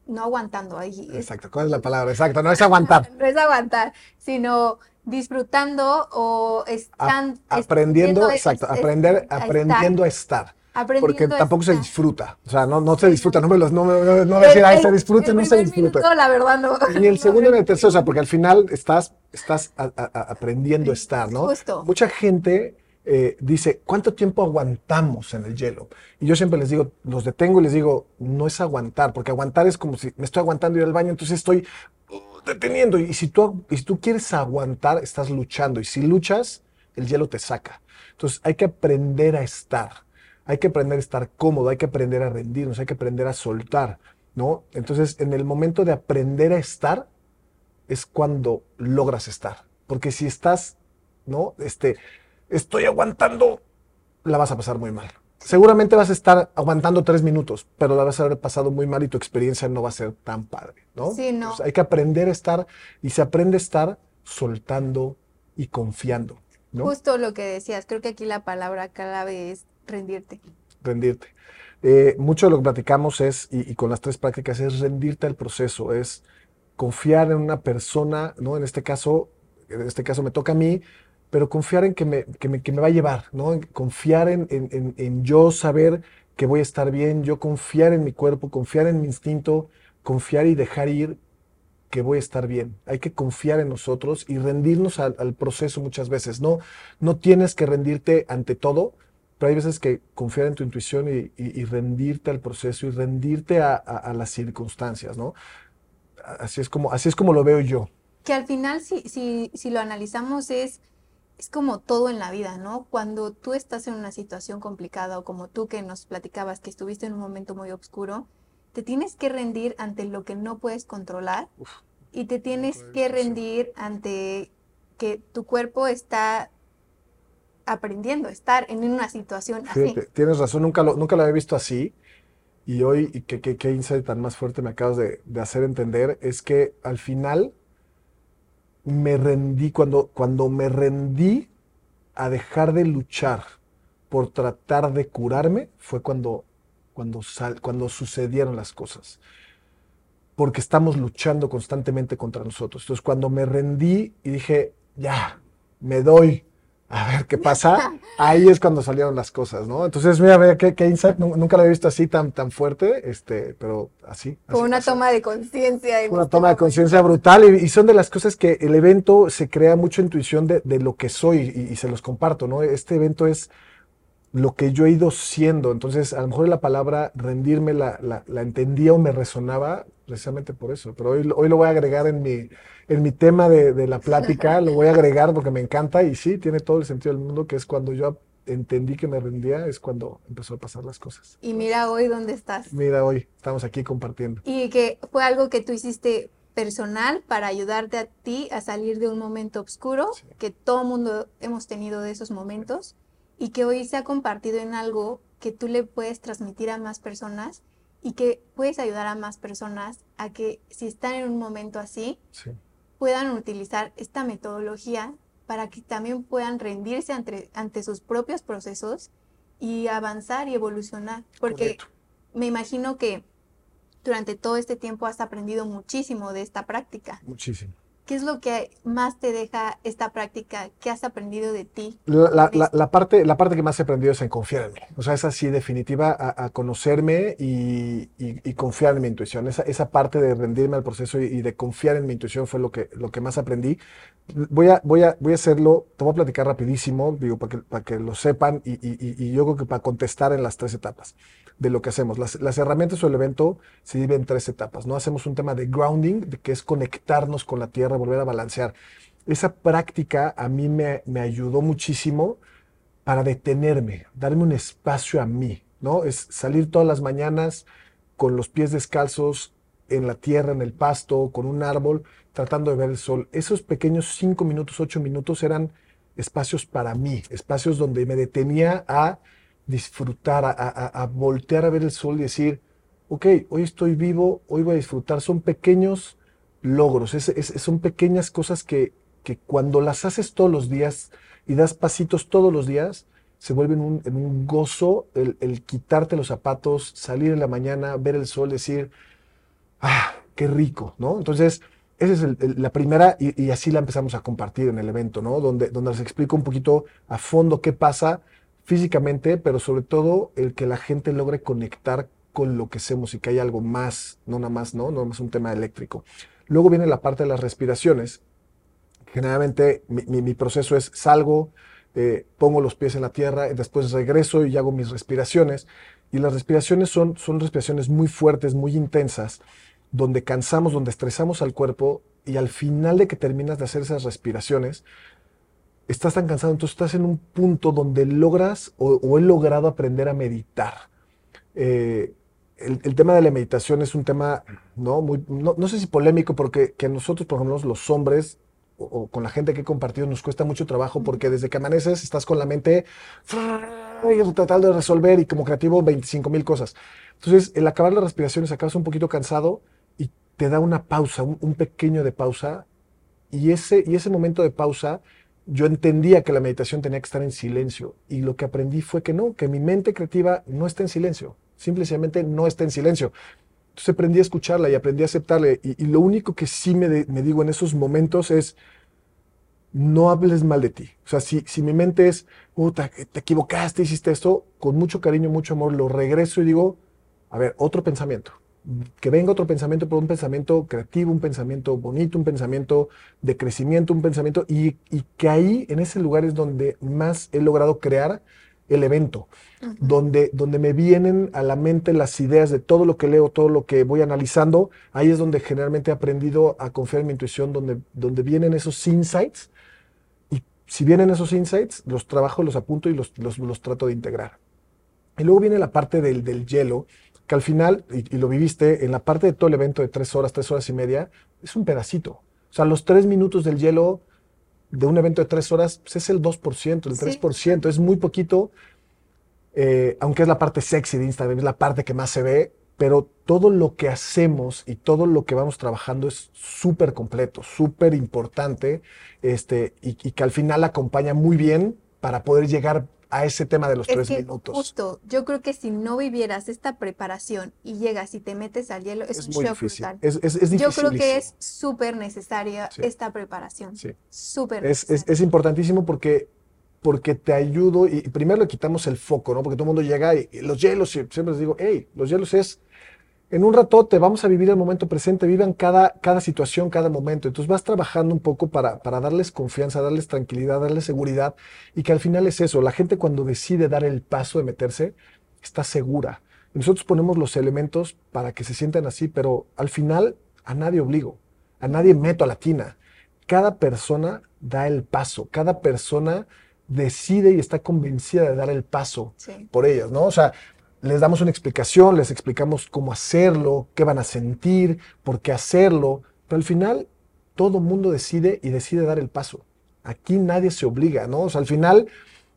no aguantando ahí. Exacto, ¿cuál es la palabra? Exacto, no es aguantar. no es aguantar, sino disfrutando o están aprendiendo, exacto, aprender, aprendiendo a estar. Porque tampoco se disfruta. O sea, no, no se disfruta, no me los, no, no, no decir, ay, se disfruta, no se disfruta. la verdad, no. Ni el segundo ni el tercero, o sea, porque al final estás, estás aprendiendo a estar, ¿no? Justo. Mucha gente eh, dice, ¿cuánto tiempo aguantamos en el hielo? Y yo siempre les digo, los detengo y les digo, no es aguantar, porque aguantar es como si me estoy aguantando ir al baño, entonces estoy uh, deteniendo. Y si tú, y si tú quieres aguantar, estás luchando. Y si luchas, el hielo te saca. Entonces hay que aprender a estar hay que aprender a estar cómodo, hay que aprender a rendirnos, hay que aprender a soltar, ¿no? Entonces, en el momento de aprender a estar, es cuando logras estar. Porque si estás, ¿no? Este, estoy aguantando, la vas a pasar muy mal. Seguramente vas a estar aguantando tres minutos, pero la vas a haber pasado muy mal y tu experiencia no va a ser tan padre, ¿no? Sí, no. hay que aprender a estar y se aprende a estar soltando y confiando. ¿no? Justo lo que decías, creo que aquí la palabra clave es rendirte. Rendirte. Eh, mucho de lo que platicamos es, y, con las tres prácticas, es rendirte al proceso, es confiar en una persona, ¿no? En este caso, en este caso me toca a mí, pero confiar en que me, que me, que me va a llevar, ¿no? Confiar en, en, en, yo saber que voy a estar bien, yo confiar en mi cuerpo, confiar en mi instinto, confiar y dejar ir que voy a estar bien. Hay que confiar en nosotros y rendirnos al, al proceso muchas veces. No, no tienes que rendirte ante todo, pero hay veces que confiar en tu intuición y, rendirte al proceso y rendirte a, las circunstancias, ¿no? Así es, como, así es como lo veo yo. Que al final, si, si, si lo analizamos, es, es como todo en la vida, ¿no? Cuando tú estás en una situación complicada o como tú que nos platicabas que estuviste en un momento muy oscuro, te tienes que rendir ante lo que no puedes controlar y te tienes que rendir ante que tu cuerpo está aprendiendo, estar en una situación así. Tienes razón, nunca lo, nunca lo había visto así. Y hoy, y qué insight tan más fuerte me acabas de, hacer entender, es que al final me rendí, cuando, cuando me rendí a dejar de luchar por tratar de curarme, fue cuando, cuando, cuando sucedieron las cosas. Porque estamos luchando constantemente contra nosotros. Entonces, cuando me rendí y dije, ya, me doy, a ver qué pasa, ahí es cuando salieron las cosas, ¿no? Entonces, mira, mira qué, qué insight, nunca lo había visto así tan, tan fuerte, este, pero así. Fue una toma de conciencia. Una este toma de conciencia brutal y, son de las cosas que el evento se crea mucha intuición de, de lo que soy y, y, se los comparto, ¿no? Este evento es lo que yo he ido siendo, entonces a lo mejor la palabra rendirme la, la, la entendía o me resonaba precisamente por eso, pero hoy, hoy lo voy a agregar en mi en mi tema de, la plática, lo voy a agregar porque me encanta y sí, tiene todo el sentido del mundo, que es cuando yo entendí que me rendía, es cuando empezó a pasar las cosas. Y mira hoy dónde estás. Mira hoy, estamos aquí compartiendo. Y que fue algo que tú hiciste personal para ayudarte a ti a salir de un momento oscuro, que todo mundo hemos tenido de esos momentos, y que hoy se ha compartido en algo que tú le puedes transmitir a más personas y que puedes ayudar a más personas a que si están en un momento así, sí puedan utilizar esta metodología para que también puedan rendirse ante, ante sus propios procesos y avanzar y evolucionar. Porque me imagino que durante todo este tiempo has aprendido muchísimo de esta práctica. Muchísimo. ¿Qué es lo que más te deja esta práctica? ¿Qué has aprendido de ti? La, parte, la parte que más he aprendido es en confiar en mí. O sea, es así definitiva a, conocerme y, confiar en mi intuición. Esa, esa parte de rendirme al proceso y, de confiar en mi intuición fue lo que, lo que más aprendí. Voy a, voy, a, voy a hacerlo, te voy a platicar rapidísimo, digo, para que, para que lo sepan y yo creo que para contestar en las tres etapas de lo que hacemos. Las, herramientas o el evento se dividen en tres etapas. ¿no? Hacemos un tema de grounding, que es conectarnos con la tierra, volver a balancear. Esa práctica a mí me, ayudó muchísimo para detenerme, darme un espacio a mí, ¿no? Es salir todas las mañanas con los pies descalzos en la tierra, en el pasto, con un árbol, tratando de ver el sol. Esos pequeños cinco minutos, ocho minutos eran espacios para mí, espacios donde me detenía a disfrutar, a, voltear a ver el sol y decir, ok, hoy estoy vivo, hoy voy a disfrutar. Son pequeños logros, son pequeñas cosas que, que, cuando las haces todos los días y das pasitos todos los días, se vuelven un, en un gozo el, quitarte los zapatos, salir en la mañana, ver el sol, decir, ah, qué rico, ¿no? Entonces, esa es la primera y, y, así la empezamos a compartir en el evento, ¿no? Donde, donde les explico un poquito a fondo qué pasa físicamente, pero sobre todo el que la gente logre conectar con lo que hacemos y que hay algo más, no nada más, ¿no? No es un tema eléctrico. Luego viene la parte de las respiraciones. Generalmente mi, proceso es salgo, eh, pongo los pies en la tierra, después regreso y hago mis respiraciones. Y las respiraciones son, son respiraciones muy fuertes, muy intensas, donde cansamos, donde estresamos al cuerpo y al final de que terminas de hacer esas respiraciones, estás tan cansado, entonces estás en un punto donde logras o, he logrado aprender a meditar. Eh, el, tema de la meditación es un tema, no, muy, no, sé si polémico, porque que a nosotros, por ejemplo, los hombres, o, con la gente que he compartido, nos cuesta mucho trabajo, porque desde que amaneces estás con la mente tratando de resolver y como creativo 25 mil cosas. Entonces, el acabar las respiraciones acabas un poquito cansado y te da una pausa, un, un pequeño de pausa, y ese, y ese momento de pausa yo entendía que la meditación tenía que estar en silencio y lo que aprendí fue que no, que mi mente creativa no está en silencio, simplemente no está en silencio. Entonces aprendí a escucharla y aprendí a aceptarle y, lo único que sí me, digo en esos momentos es, no hables mal de ti. O sea, si, mi mente es, puta, te equivocaste, hiciste esto, con mucho cariño, mucho amor, lo regreso y digo, a ver, otro pensamiento que venga otro pensamiento por un pensamiento creativo, un pensamiento bonito, un pensamiento de crecimiento, un pensamiento, y, que ahí, en ese lugar es donde más he logrado crear el evento, donde, donde me vienen a la mente las ideas de todo lo que leo, todo lo que voy analizando, ahí es donde generalmente he aprendido a confiar en mi intuición, donde, donde vienen esos insights, y si vienen esos insights, los trabajo, los apunto y los, los, trato de integrar. Y luego viene la parte del, del hielo, que al final, y, lo viviste, en la parte de todo el evento de tres horas, tres horas y media, es un pedacito. O sea, los tres minutos del hielo de un evento de tres horas pues es el 2%, el 3%, es muy poquito, eh, aunque es la parte sexy de Instagram, es la parte que más se ve, pero todo lo que hacemos y todo lo que vamos trabajando es súper completo, súper importante, este, y, y, que al final acompaña muy bien para poder llegar a ese tema de los tres minutos. Justo, yo creo que si no vivieras esta preparación y llegas y te metes al hielo, es, un muy shock difícil. Es, es, yo creo que es súper necesaria esta preparación. Sí. Súper es, es, importantísimo porque porque te ayudo y primero le quitamos el foco, ¿no? Porque todo el mundo llega y, y los hielos, siempre les digo, hey, los hielos es en un ratote vamos a vivir el momento presente, vivan cada, cada situación, cada momento. Entonces vas trabajando un poco para, para darles confianza, darles tranquilidad, darles seguridad y que al final es eso, la gente cuando decide dar el paso de meterse, está segura. nosotros ponemos los elementos para que se sientan así, pero al final a nadie obligo, a nadie meto a la tina. Cada persona da el paso, cada persona decide y está convencida de dar el paso por ellas, ¿no? O sea, les damos una explicación, les explicamos cómo hacerlo, qué van a sentir, por qué hacerlo, pero al final todo mundo decide y decide dar el paso. Aquí nadie se obliga, ¿no? O sea, al final,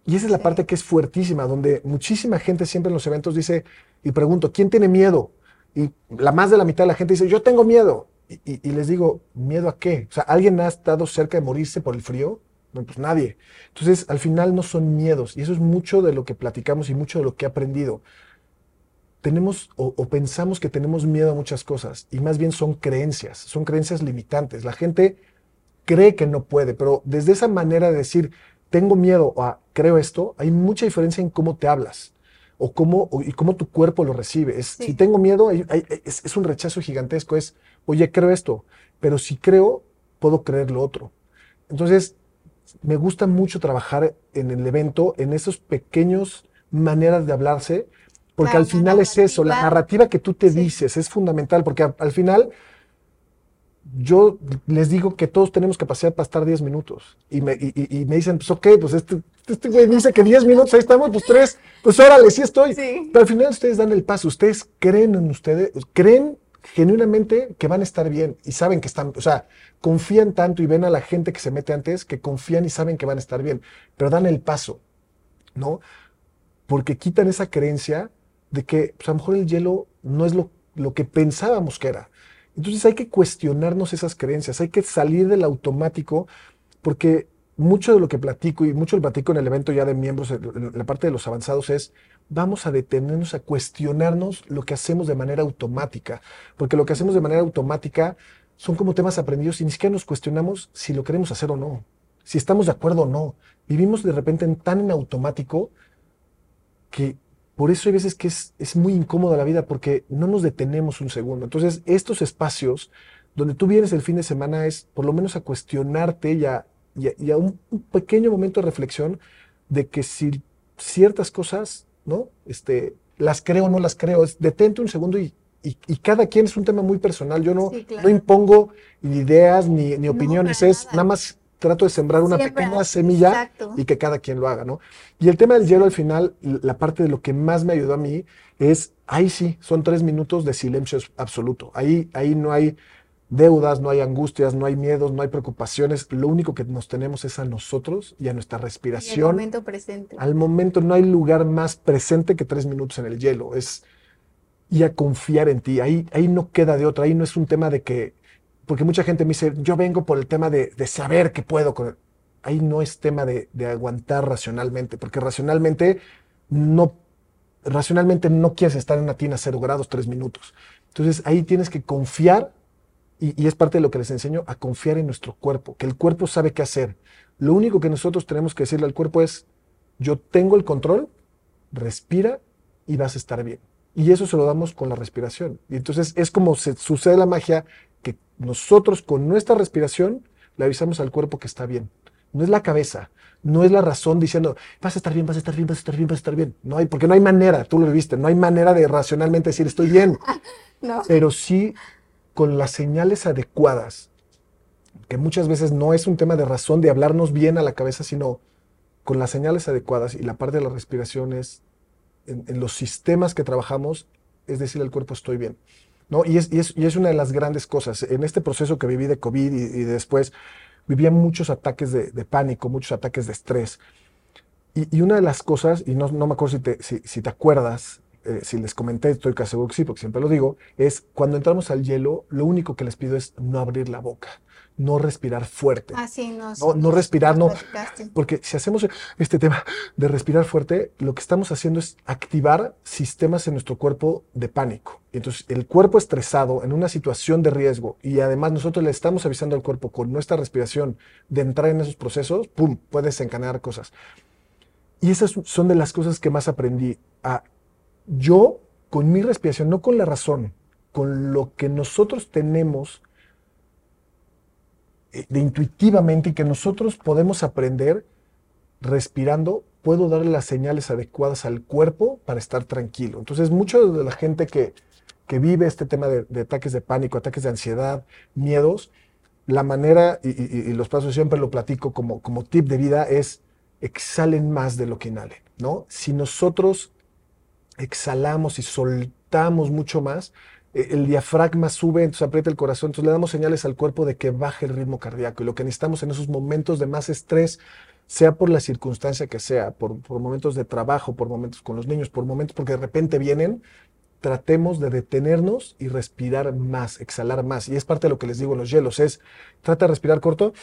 y esa es la parte que es fuertísima, donde muchísima gente siempre en los eventos dice, y pregunto, ¿quién tiene miedo? Y la más de la mitad de la gente dice, yo tengo miedo. Y, y les digo, ¿miedo a qué? O sea, ¿alguien ha estado cerca de morirse por el frío? No, pues nadie. Entonces, al final no son miedos. Y eso es mucho de lo que platicamos y mucho de lo que he aprendido tenemos o, pensamos que tenemos miedo a muchas cosas y más bien son creencias, son creencias limitantes. La gente cree que no puede, pero desde esa manera de decir, tengo miedo a creo esto, hay mucha diferencia en cómo te hablas o cómo, y cómo tu cuerpo lo recibe. Es, Si tengo miedo, es, es, un rechazo gigantesco, es, oye, creo esto, pero si creo, puedo creer lo otro. Entonces, me gusta mucho trabajar en el evento, en esos pequeños maneras de hablarse, porque al final es eso, la narrativa que tú te dices es fundamental, porque al final yo les digo que todos tenemos capacidad para estar 10 minutos. Y me, y, me dicen, pues ok, pues este, este güey dice que 10 minutos, ahí estamos, pues tres, pues órale, sí estoy. Pero al final ustedes dan el paso, ustedes creen en ustedes, creen genuinamente que van a estar bien y saben que están, o sea, confían tanto y ven a la gente que se mete antes que confían y saben que van a estar bien, pero dan el paso, ¿no? Porque quitan esa creencia de que pues, a lo mejor el hielo no es lo, lo que pensábamos que era. Entonces hay que cuestionarnos esas creencias, hay que salir del automático, porque mucho de lo que platico y mucho lo platico en el evento ya de miembros, en la parte de los avanzados es, vamos a detenernos a cuestionarnos lo que hacemos de manera automática, porque lo que hacemos de manera automática son como temas aprendidos y ni siquiera nos cuestionamos si lo queremos hacer o no, si estamos de acuerdo o no. Vivimos de repente tan en automático que por eso hay veces que es, es muy incómoda la vida porque no nos detenemos un segundo. Entonces, estos espacios donde tú vienes el fin de semana es por lo menos a cuestionarte y a, un, pequeño momento de reflexión de que si ciertas cosas, ¿no? Este, las creo o no las creo, es detente un segundo y, y, cada quien es un tema muy personal. Yo no, no impongo ni ideas ni, ni opiniones, es nada. más trato de sembrar una pequeña semilla y que cada quien lo haga, ¿no? Y el tema del hielo al final, la parte de lo que más me ayudó a mí es, ahí sí, son tres minutos de silencio absoluto. Ahí, ahí no hay deudas, no hay angustias, no hay miedos, no hay preocupaciones. Lo único que nos tenemos es a nosotros y a nuestra respiración. al momento presente. Al momento no hay lugar más presente que tres minutos en el hielo. Es y a confiar en ti. Ahí, ahí no queda de otra. Ahí no es un tema de que, porque mucha gente me dice, yo vengo por el tema de, saber que puedo con Ahí no es tema de, aguantar racionalmente, porque racionalmente no, racionalmente no quieres estar en una tina a cero grados tres minutos. Entonces ahí tienes que confiar y, es parte de lo que les enseño, a confiar en nuestro cuerpo, que el cuerpo sabe qué hacer. Lo único que nosotros tenemos que decirle al cuerpo es, yo tengo el control, respira y vas a estar bien. Y eso se lo damos con la respiración. Y entonces es como se sucede la magia, nosotros con nuestra respiración le avisamos al cuerpo que está bien. No es la cabeza, no es la razón diciendo, vas a estar bien, vas a estar bien, vas a estar bien, vas a estar bien. No hay, porque no hay manera, tú lo viste, no hay manera de racionalmente decir estoy bien. no. Pero sí con las señales adecuadas, que muchas veces no es un tema de razón de hablarnos bien a la cabeza, sino con las señales adecuadas y la parte de la respiración es en, los sistemas que trabajamos, es decir al cuerpo estoy bien. ¿No? Y, es, y, es, una de las grandes cosas. En este proceso que viví de COVID y, después, vivía muchos ataques de, pánico, muchos ataques de estrés. Y, una de las cosas, y no, me acuerdo si te, acuerdas, eh, si les comenté, estoy casi seguro que porque siempre lo digo, es cuando entramos al hielo, lo único que les pido es no abrir la boca, no respirar fuerte. Ah, sí, no, no, respirar, no. Porque si hacemos este tema de respirar fuerte, lo que estamos haciendo es activar sistemas en nuestro cuerpo de pánico. Entonces, el cuerpo estresado en una situación de riesgo y además nosotros le estamos avisando al cuerpo con nuestra respiración de entrar en esos procesos, ¡pum!, puede desencadenar cosas. Y esas son de las cosas que más aprendí a yo con mi respiración, no con la razón, con lo que nosotros tenemos de intuitivamente y que nosotros podemos aprender respirando, puedo darle las señales adecuadas al cuerpo para estar tranquilo. Entonces, mucha de la gente que, vive este tema de, ataques de pánico, ataques de ansiedad, miedos, la manera, y, los pasos siempre lo platico como, como tip de vida, es exhalen más de lo que inhalen, ¿no? Si nosotros exhalamos y soltamos mucho más, el diafragma sube, entonces aprieta el corazón, entonces le damos señales al cuerpo de que baje el ritmo cardíaco. Y lo que necesitamos en esos momentos de más estrés, sea por la circunstancia que sea, por, momentos de trabajo, por momentos con los niños, por momentos porque de repente vienen, tratemos de detenernos y respirar más, exhalar más. Y es parte de lo que les digo en los hielos, es trata de respirar corto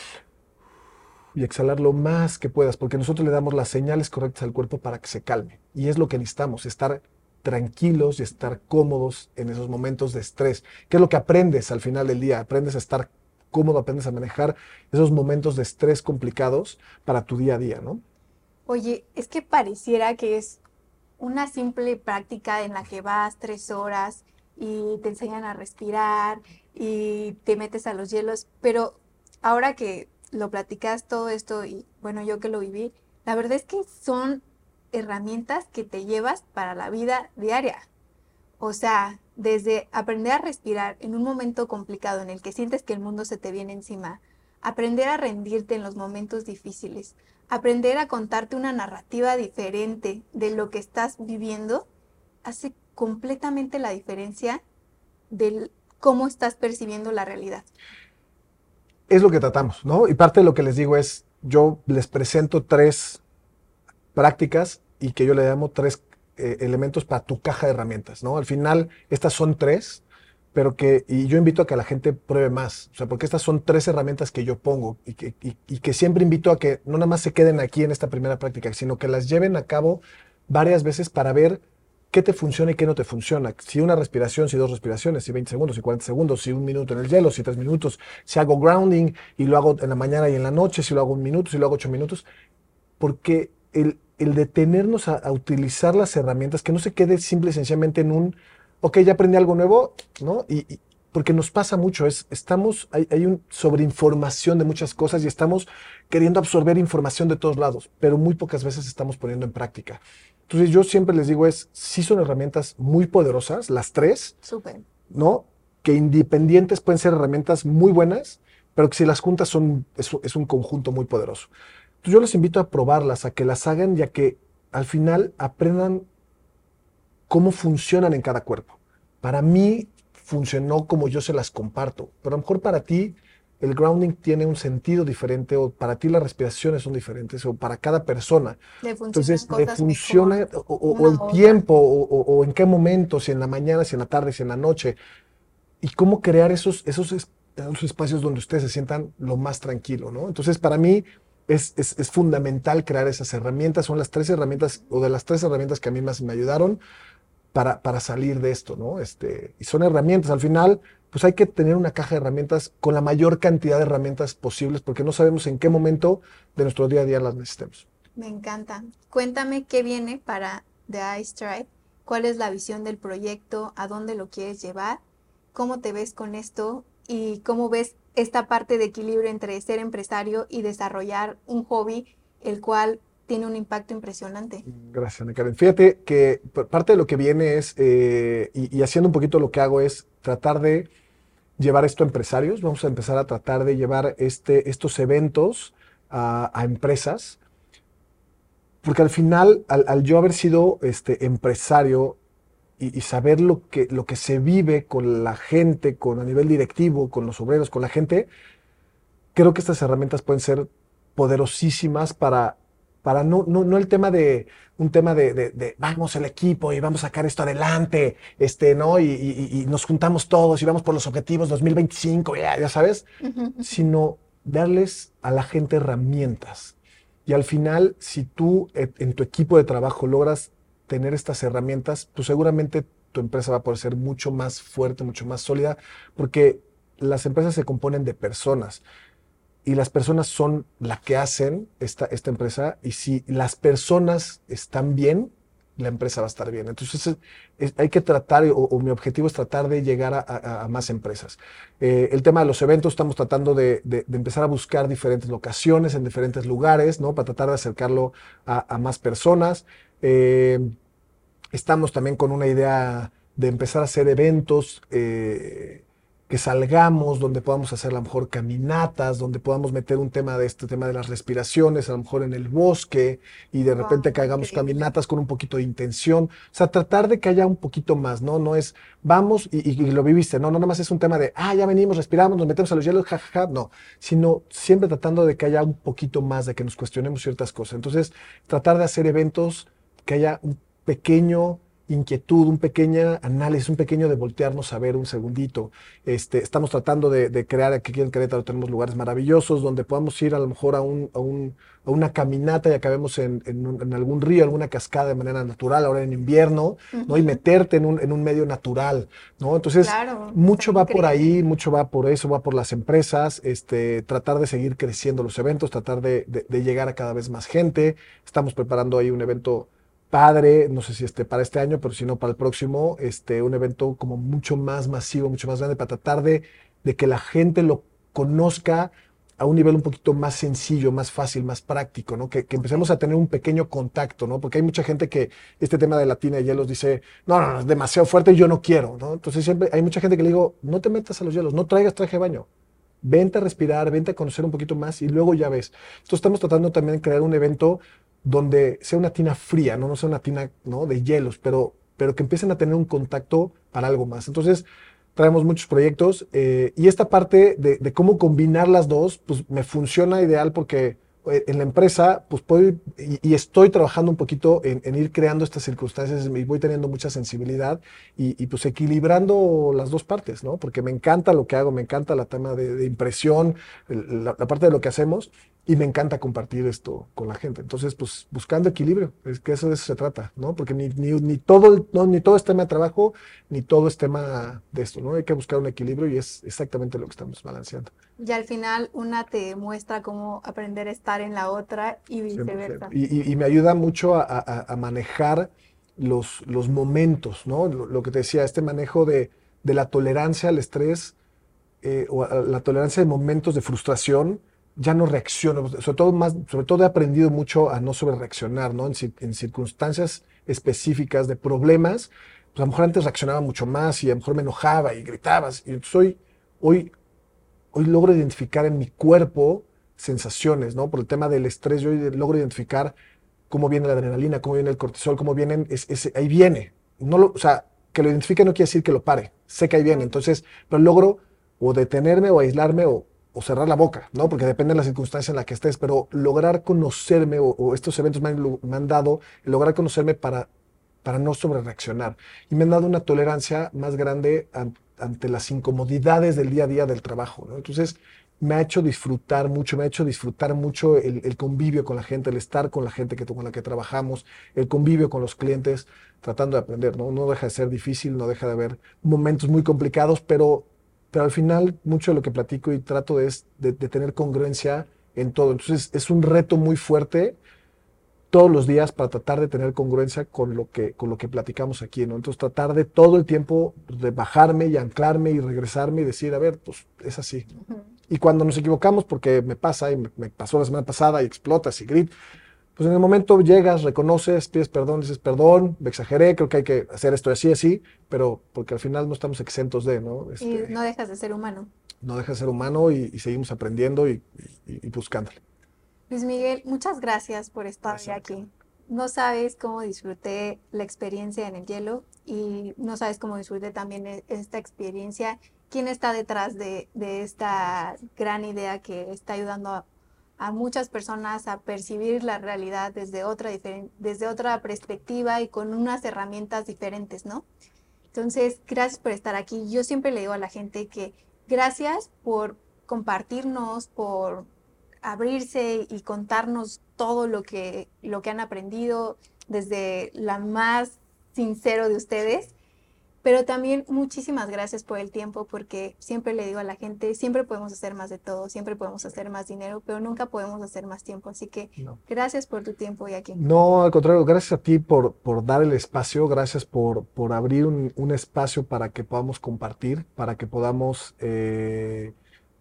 y exhalar lo más que puedas, porque nosotros le damos las señales correctas al cuerpo para que se calme. Y es lo que necesitamos, estar tranquilos y estar cómodos en esos momentos de estrés. ¿Qué es lo que aprendes al final del día? Aprendes a estar cómodo, aprendes a manejar esos momentos de estrés complicados para tu día a día, ¿no? Oye, es que pareciera que es una simple práctica en la que vas tres horas y te enseñan a respirar y te metes a los hielos, pero ahora que lo platicas todo esto y bueno, yo que lo viví, la verdad es que son herramientas que te llevas para la vida diaria. O sea, desde aprender a respirar en un momento complicado en el que sientes que el mundo se te viene encima, aprender a rendirte en los momentos difíciles, aprender a contarte una narrativa diferente de lo que estás viviendo, hace completamente la diferencia de cómo estás percibiendo la realidad es lo que tratamos, ¿no? Y parte de lo que les digo es, yo les presento tres prácticas y que yo le llamo tres eh, elementos para tu caja de herramientas, ¿no? Al final, estas son tres, pero que, y yo invito a que la gente pruebe más, o sea, porque estas son tres herramientas que yo pongo y que, y que siempre invito a que no nada más se queden aquí en esta primera práctica, sino que las lleven a cabo varias veces para ver qué te funciona y qué no te funciona. Si una respiración, si dos respiraciones, si 20 segundos, si 40 segundos, si un minuto en el hielo, si tres minutos, si hago grounding y lo hago en la mañana y en la noche, si lo hago un minuto, si lo hago ocho minutos, porque el, el detenernos a, utilizar las herramientas, que no se quede simple y sencillamente en un, ok, ya aprendí algo nuevo, ¿no? Y, porque nos pasa mucho, es, estamos, hay, hay un sobreinformación de muchas cosas y estamos queriendo absorber información de todos lados, pero muy pocas veces estamos poniendo en práctica. Entonces yo siempre les digo es, sí son herramientas muy poderosas, las tres, Súper. ¿no? Que independientes pueden ser herramientas muy buenas, pero que si las juntas son, es, es un conjunto muy poderoso. Yo les invito a probarlas, a que las hagan, ya que al final aprendan cómo funcionan en cada cuerpo. Para mí funcionó como yo se las comparto, pero a lo mejor para ti el grounding tiene un sentido diferente o para ti las respiraciones son diferentes o para cada persona. Entonces, le funciona o, el tiempo o, en qué momento, si en la mañana, si en la tarde, si en la noche. Y cómo crear esos, esos, esos espacios donde ustedes se sientan lo más tranquilo, ¿no? Entonces, para mí es, es, fundamental crear esas herramientas. Son las tres herramientas o de las tres herramientas que a mí más me ayudaron para, para salir de esto, ¿no? Este, y son herramientas. Al final, pues hay que tener una caja de herramientas con la mayor cantidad de herramientas posibles porque no sabemos en qué momento de nuestro día a día las necesitemos. Me encanta. Cuéntame qué viene para The Ice Tribe, cuál es la visión del proyecto, a dónde lo quieres llevar, cómo te ves con esto y cómo ves esta parte de equilibrio entre ser empresario y desarrollar un hobby, el cual tiene un impacto impresionante. Gracias, Ana Karen. Fíjate que parte de lo que viene es, eh, y, haciendo un poquito lo que hago es tratar de llevar esto a empresarios, vamos a empezar a tratar de llevar este, estos eventos a, empresas, porque al final, al, yo haber sido este, empresario y, saber lo que, lo que se vive con la gente, con a nivel directivo, con los obreros, con la gente, creo que estas herramientas pueden ser poderosísimas para para no, no, no el tema de un tema de, de, vamos el equipo y vamos a sacar esto adelante, este, ¿no? Y, y, nos juntamos todos y vamos por los objetivos 2025, ya, ya sabes, sino darles a la gente herramientas. Y al final, si tú eh, en tu equipo de trabajo logras tener estas herramientas, pues seguramente tu empresa va a poder ser mucho más fuerte, mucho más sólida, porque las empresas se componen de personas y las personas son la que hacen esta, esta empresa y si las personas están bien, la empresa va a estar bien. Entonces hay que tratar, o, mi objetivo es tratar de llegar a, más empresas. Eh, el tema de los eventos, estamos tratando de, empezar a buscar diferentes locaciones en diferentes lugares, ¿no? Para tratar de acercarlo a, más personas. Eh, estamos también con una idea de empezar a hacer eventos. Eh, que salgamos, donde podamos hacer a lo mejor caminatas, donde podamos meter un tema de este tema de las respiraciones, a lo mejor en el bosque, y de repente que hagamos caminatas con un poquito de intención. O sea, tratar de que haya un poquito más, ¿no? No es vamos y, lo viviste, no, no nada más es un tema de, ah, ya venimos, respiramos, nos metemos a los hielos, jajaja, no, sino siempre tratando de que haya un poquito más, de que nos cuestionemos ciertas cosas. Entonces, tratar de hacer eventos que haya un pequeño inquietud, un pequeño análisis, un pequeño de voltearnos a ver un segundito. Este, estamos tratando de, crear, aquí en Querétaro tenemos lugares maravillosos donde podamos ir a lo mejor a, un, a, un, a una caminata y acabemos en, en, algún río, alguna cascada de manera natural, ahora en invierno, ¿no? Y meterte en un, en un medio natural, ¿no? Entonces, mucho va por ahí, mucho va por eso, va por las empresas, este, tratar de seguir creciendo los eventos, tratar de, de llegar a cada vez más gente. Estamos preparando ahí un evento padre, no sé si este para este año, pero si no para el próximo, este, un evento como mucho más masivo, mucho más grande, para tratar de, que la gente lo conozca a un nivel un poquito más sencillo, más fácil, más práctico, ¿no? Que, que, empecemos a tener un pequeño contacto, ¿no? Porque hay mucha gente que este tema de la tina de hielos dice, no, no, no, es demasiado fuerte y yo no quiero, ¿no? Entonces siempre hay mucha gente que le digo, no te metas a los hielos, no traigas traje de baño. Vente a respirar, vente a conocer un poquito más y luego ya ves. Entonces estamos tratando también de crear un evento donde sea una tina fría, no, no sea una tina ¿no? de hielos, pero, pero que empiecen a tener un contacto para algo más. Entonces, traemos muchos proyectos eh, y esta parte de, cómo combinar las dos, pues me funciona ideal porque en la empresa, pues puedo y, estoy trabajando un poquito en, ir creando estas circunstancias y voy teniendo mucha sensibilidad y, pues equilibrando las dos partes, ¿no? Porque me encanta lo que hago, me encanta la tema de, impresión, la, parte de lo que hacemos y me encanta compartir esto con la gente. Entonces, pues buscando equilibrio, es que eso de eso se trata, ¿no? Porque ni, ni, ni todo, no, ni todo es tema de trabajo, ni todo es tema de esto, ¿no? Hay que buscar un equilibrio y es exactamente lo que estamos balanceando. Y al final una te muestra cómo aprender a estar en la otra y viceversa. Y, me ayuda mucho a, manejar los, los momentos, ¿no? Lo, que te decía, este manejo de, de la tolerancia al estrés eh, o la tolerancia de momentos de frustración, ya no reacciono, sobre todo, más, sobre todo he aprendido mucho a no sobre reaccionar, ¿no? En, en, circunstancias específicas de problemas, pues a lo mejor antes reaccionaba mucho más y a lo mejor me enojaba y gritaba. Y entonces hoy, hoy, logro identificar en mi cuerpo sensaciones, ¿no? Por el tema del estrés, yo logro identificar cómo viene la adrenalina, cómo viene el cortisol, cómo vienen, es, ahí viene. No lo, o sea, que lo identifique no quiere decir que lo pare, sé que ahí viene. Entonces, pero logro o detenerme o aislarme o o cerrar la boca, ¿no? Porque depende de la circunstancia en la que estés, pero lograr conocerme o, estos eventos me han, dado, lograr conocerme para, para no sobrereaccionar. Y me han dado una tolerancia más grande ante las incomodidades del día a día del trabajo. Entonces, me ha hecho disfrutar mucho, me ha hecho disfrutar mucho el, convivio con la gente, el estar con la gente que, con la que trabajamos, el convivio con los clientes, tratando de aprender, ¿no? No deja de ser difícil, no deja de haber momentos muy complicados, pero pero al final mucho de lo que platico y trato es de, tener congruencia en todo. Entonces es un reto muy fuerte todos los días para tratar de tener congruencia con lo que, con lo que platicamos aquí, ¿no? Entonces tratar de todo el tiempo de bajarme y anclarme y regresarme y decir, a ver, pues es así. Y cuando nos equivocamos, porque me pasa y me, me, pasó la semana pasada y explotas y grit, pues en el momento llegas, reconoces, pides perdón, dices perdón, me exageré, creo que hay que hacer esto así, así, pero porque al final no estamos exentos de, ¿no? y este, no dejas de ser humano. No dejas de ser humano y, seguimos aprendiendo y, buscándole. Luis Miguel, muchas gracias por estar aquí. No sabes cómo disfruté la experiencia en el hielo y no sabes cómo disfruté también e, esta experiencia. ¿Quién está detrás de, de esta gran idea que está ayudando a a muchas personas a percibir la realidad desde otra, desde otra perspectiva y con unas herramientas diferentes, ¿no? Entonces, gracias por estar aquí. Yo siempre le digo a la gente que gracias por compartirnos, por abrirse y contarnos todo lo que, lo que han aprendido desde la más sincero de ustedes. Pero también muchísimas gracias por el tiempo, porque siempre le digo a la gente, siempre podemos hacer más de todo, siempre podemos hacer más dinero, pero nunca podemos hacer más tiempo. Así que gracias por tu tiempo y aquí. No, al contrario, gracias a ti por, por dar el espacio, gracias por, por abrir un, un espacio para que podamos compartir, para que podamos... Eh,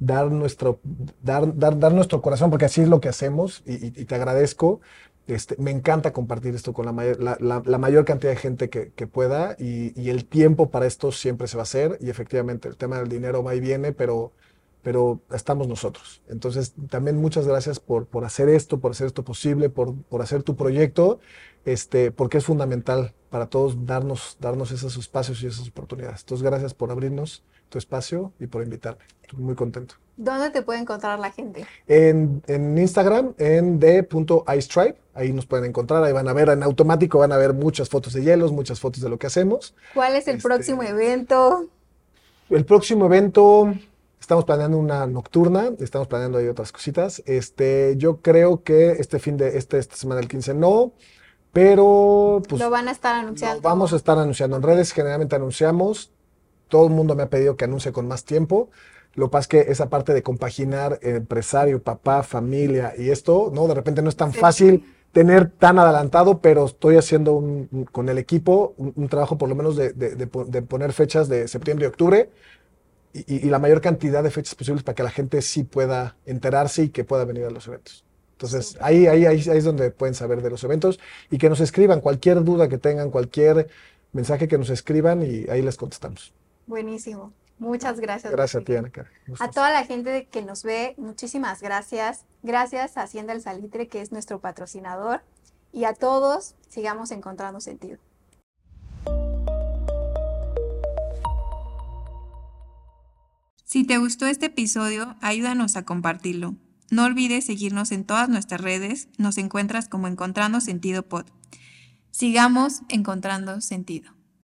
dar nuestro, dar, dar, dar, nuestro corazón, porque así es lo que hacemos y, te agradezco. Este, me encanta compartir esto con la, mayor, la, mayor cantidad de gente que, pueda y, el tiempo para esto siempre se va a hacer y efectivamente el tema del dinero va y viene, pero, pero estamos nosotros. Entonces también muchas gracias por, por hacer esto, por hacer esto posible, por, por hacer tu proyecto, este, porque es fundamental para todos darnos, darnos esos espacios y esas oportunidades. Entonces gracias por abrirnos tu espacio y por invitarme. Estoy muy contento. ¿Dónde te puede encontrar la gente? En, en Instagram, en d.istripe. Ahí nos pueden encontrar, ahí van a ver en automático, van a ver muchas fotos de hielos, muchas fotos de lo que hacemos. ¿Cuál es el este, próximo evento? El próximo evento, estamos planeando una nocturna, estamos planeando ahí otras cositas. Este, yo creo que este fin de, este, esta semana el 15 no, pero pues... Lo van a estar anunciando. vamos a estar anunciando. En redes generalmente anunciamos, todo el mundo me ha pedido que anuncie con más tiempo. Lo que pasa es que esa parte de compaginar empresario, papá, familia y esto, ¿no? De repente no es tan fácil tener tan adelantado, pero estoy haciendo un, con el equipo un, trabajo por lo menos de, poner fechas de septiembre y octubre y, la mayor cantidad de fechas posibles para que la gente sí pueda enterarse y que pueda venir a los eventos. Entonces, ahí, ahí, ahí, ahí es donde pueden saber de los eventos y que nos escriban cualquier duda que tengan, cualquier mensaje que nos escriban y ahí les contestamos. Buenísimo. Muchas gracias. Gracias a ti, Ana. A toda la gente que nos ve, muchísimas gracias. Gracias a Hacienda El Salitre, que es nuestro patrocinador. Y a todos, sigamos encontrando sentido. Si te gustó este episodio, ayúdanos a compartirlo. No olvides seguirnos en todas nuestras redes. Nos encuentras como Encontrando Sentido Pod. Sigamos encontrando sentido.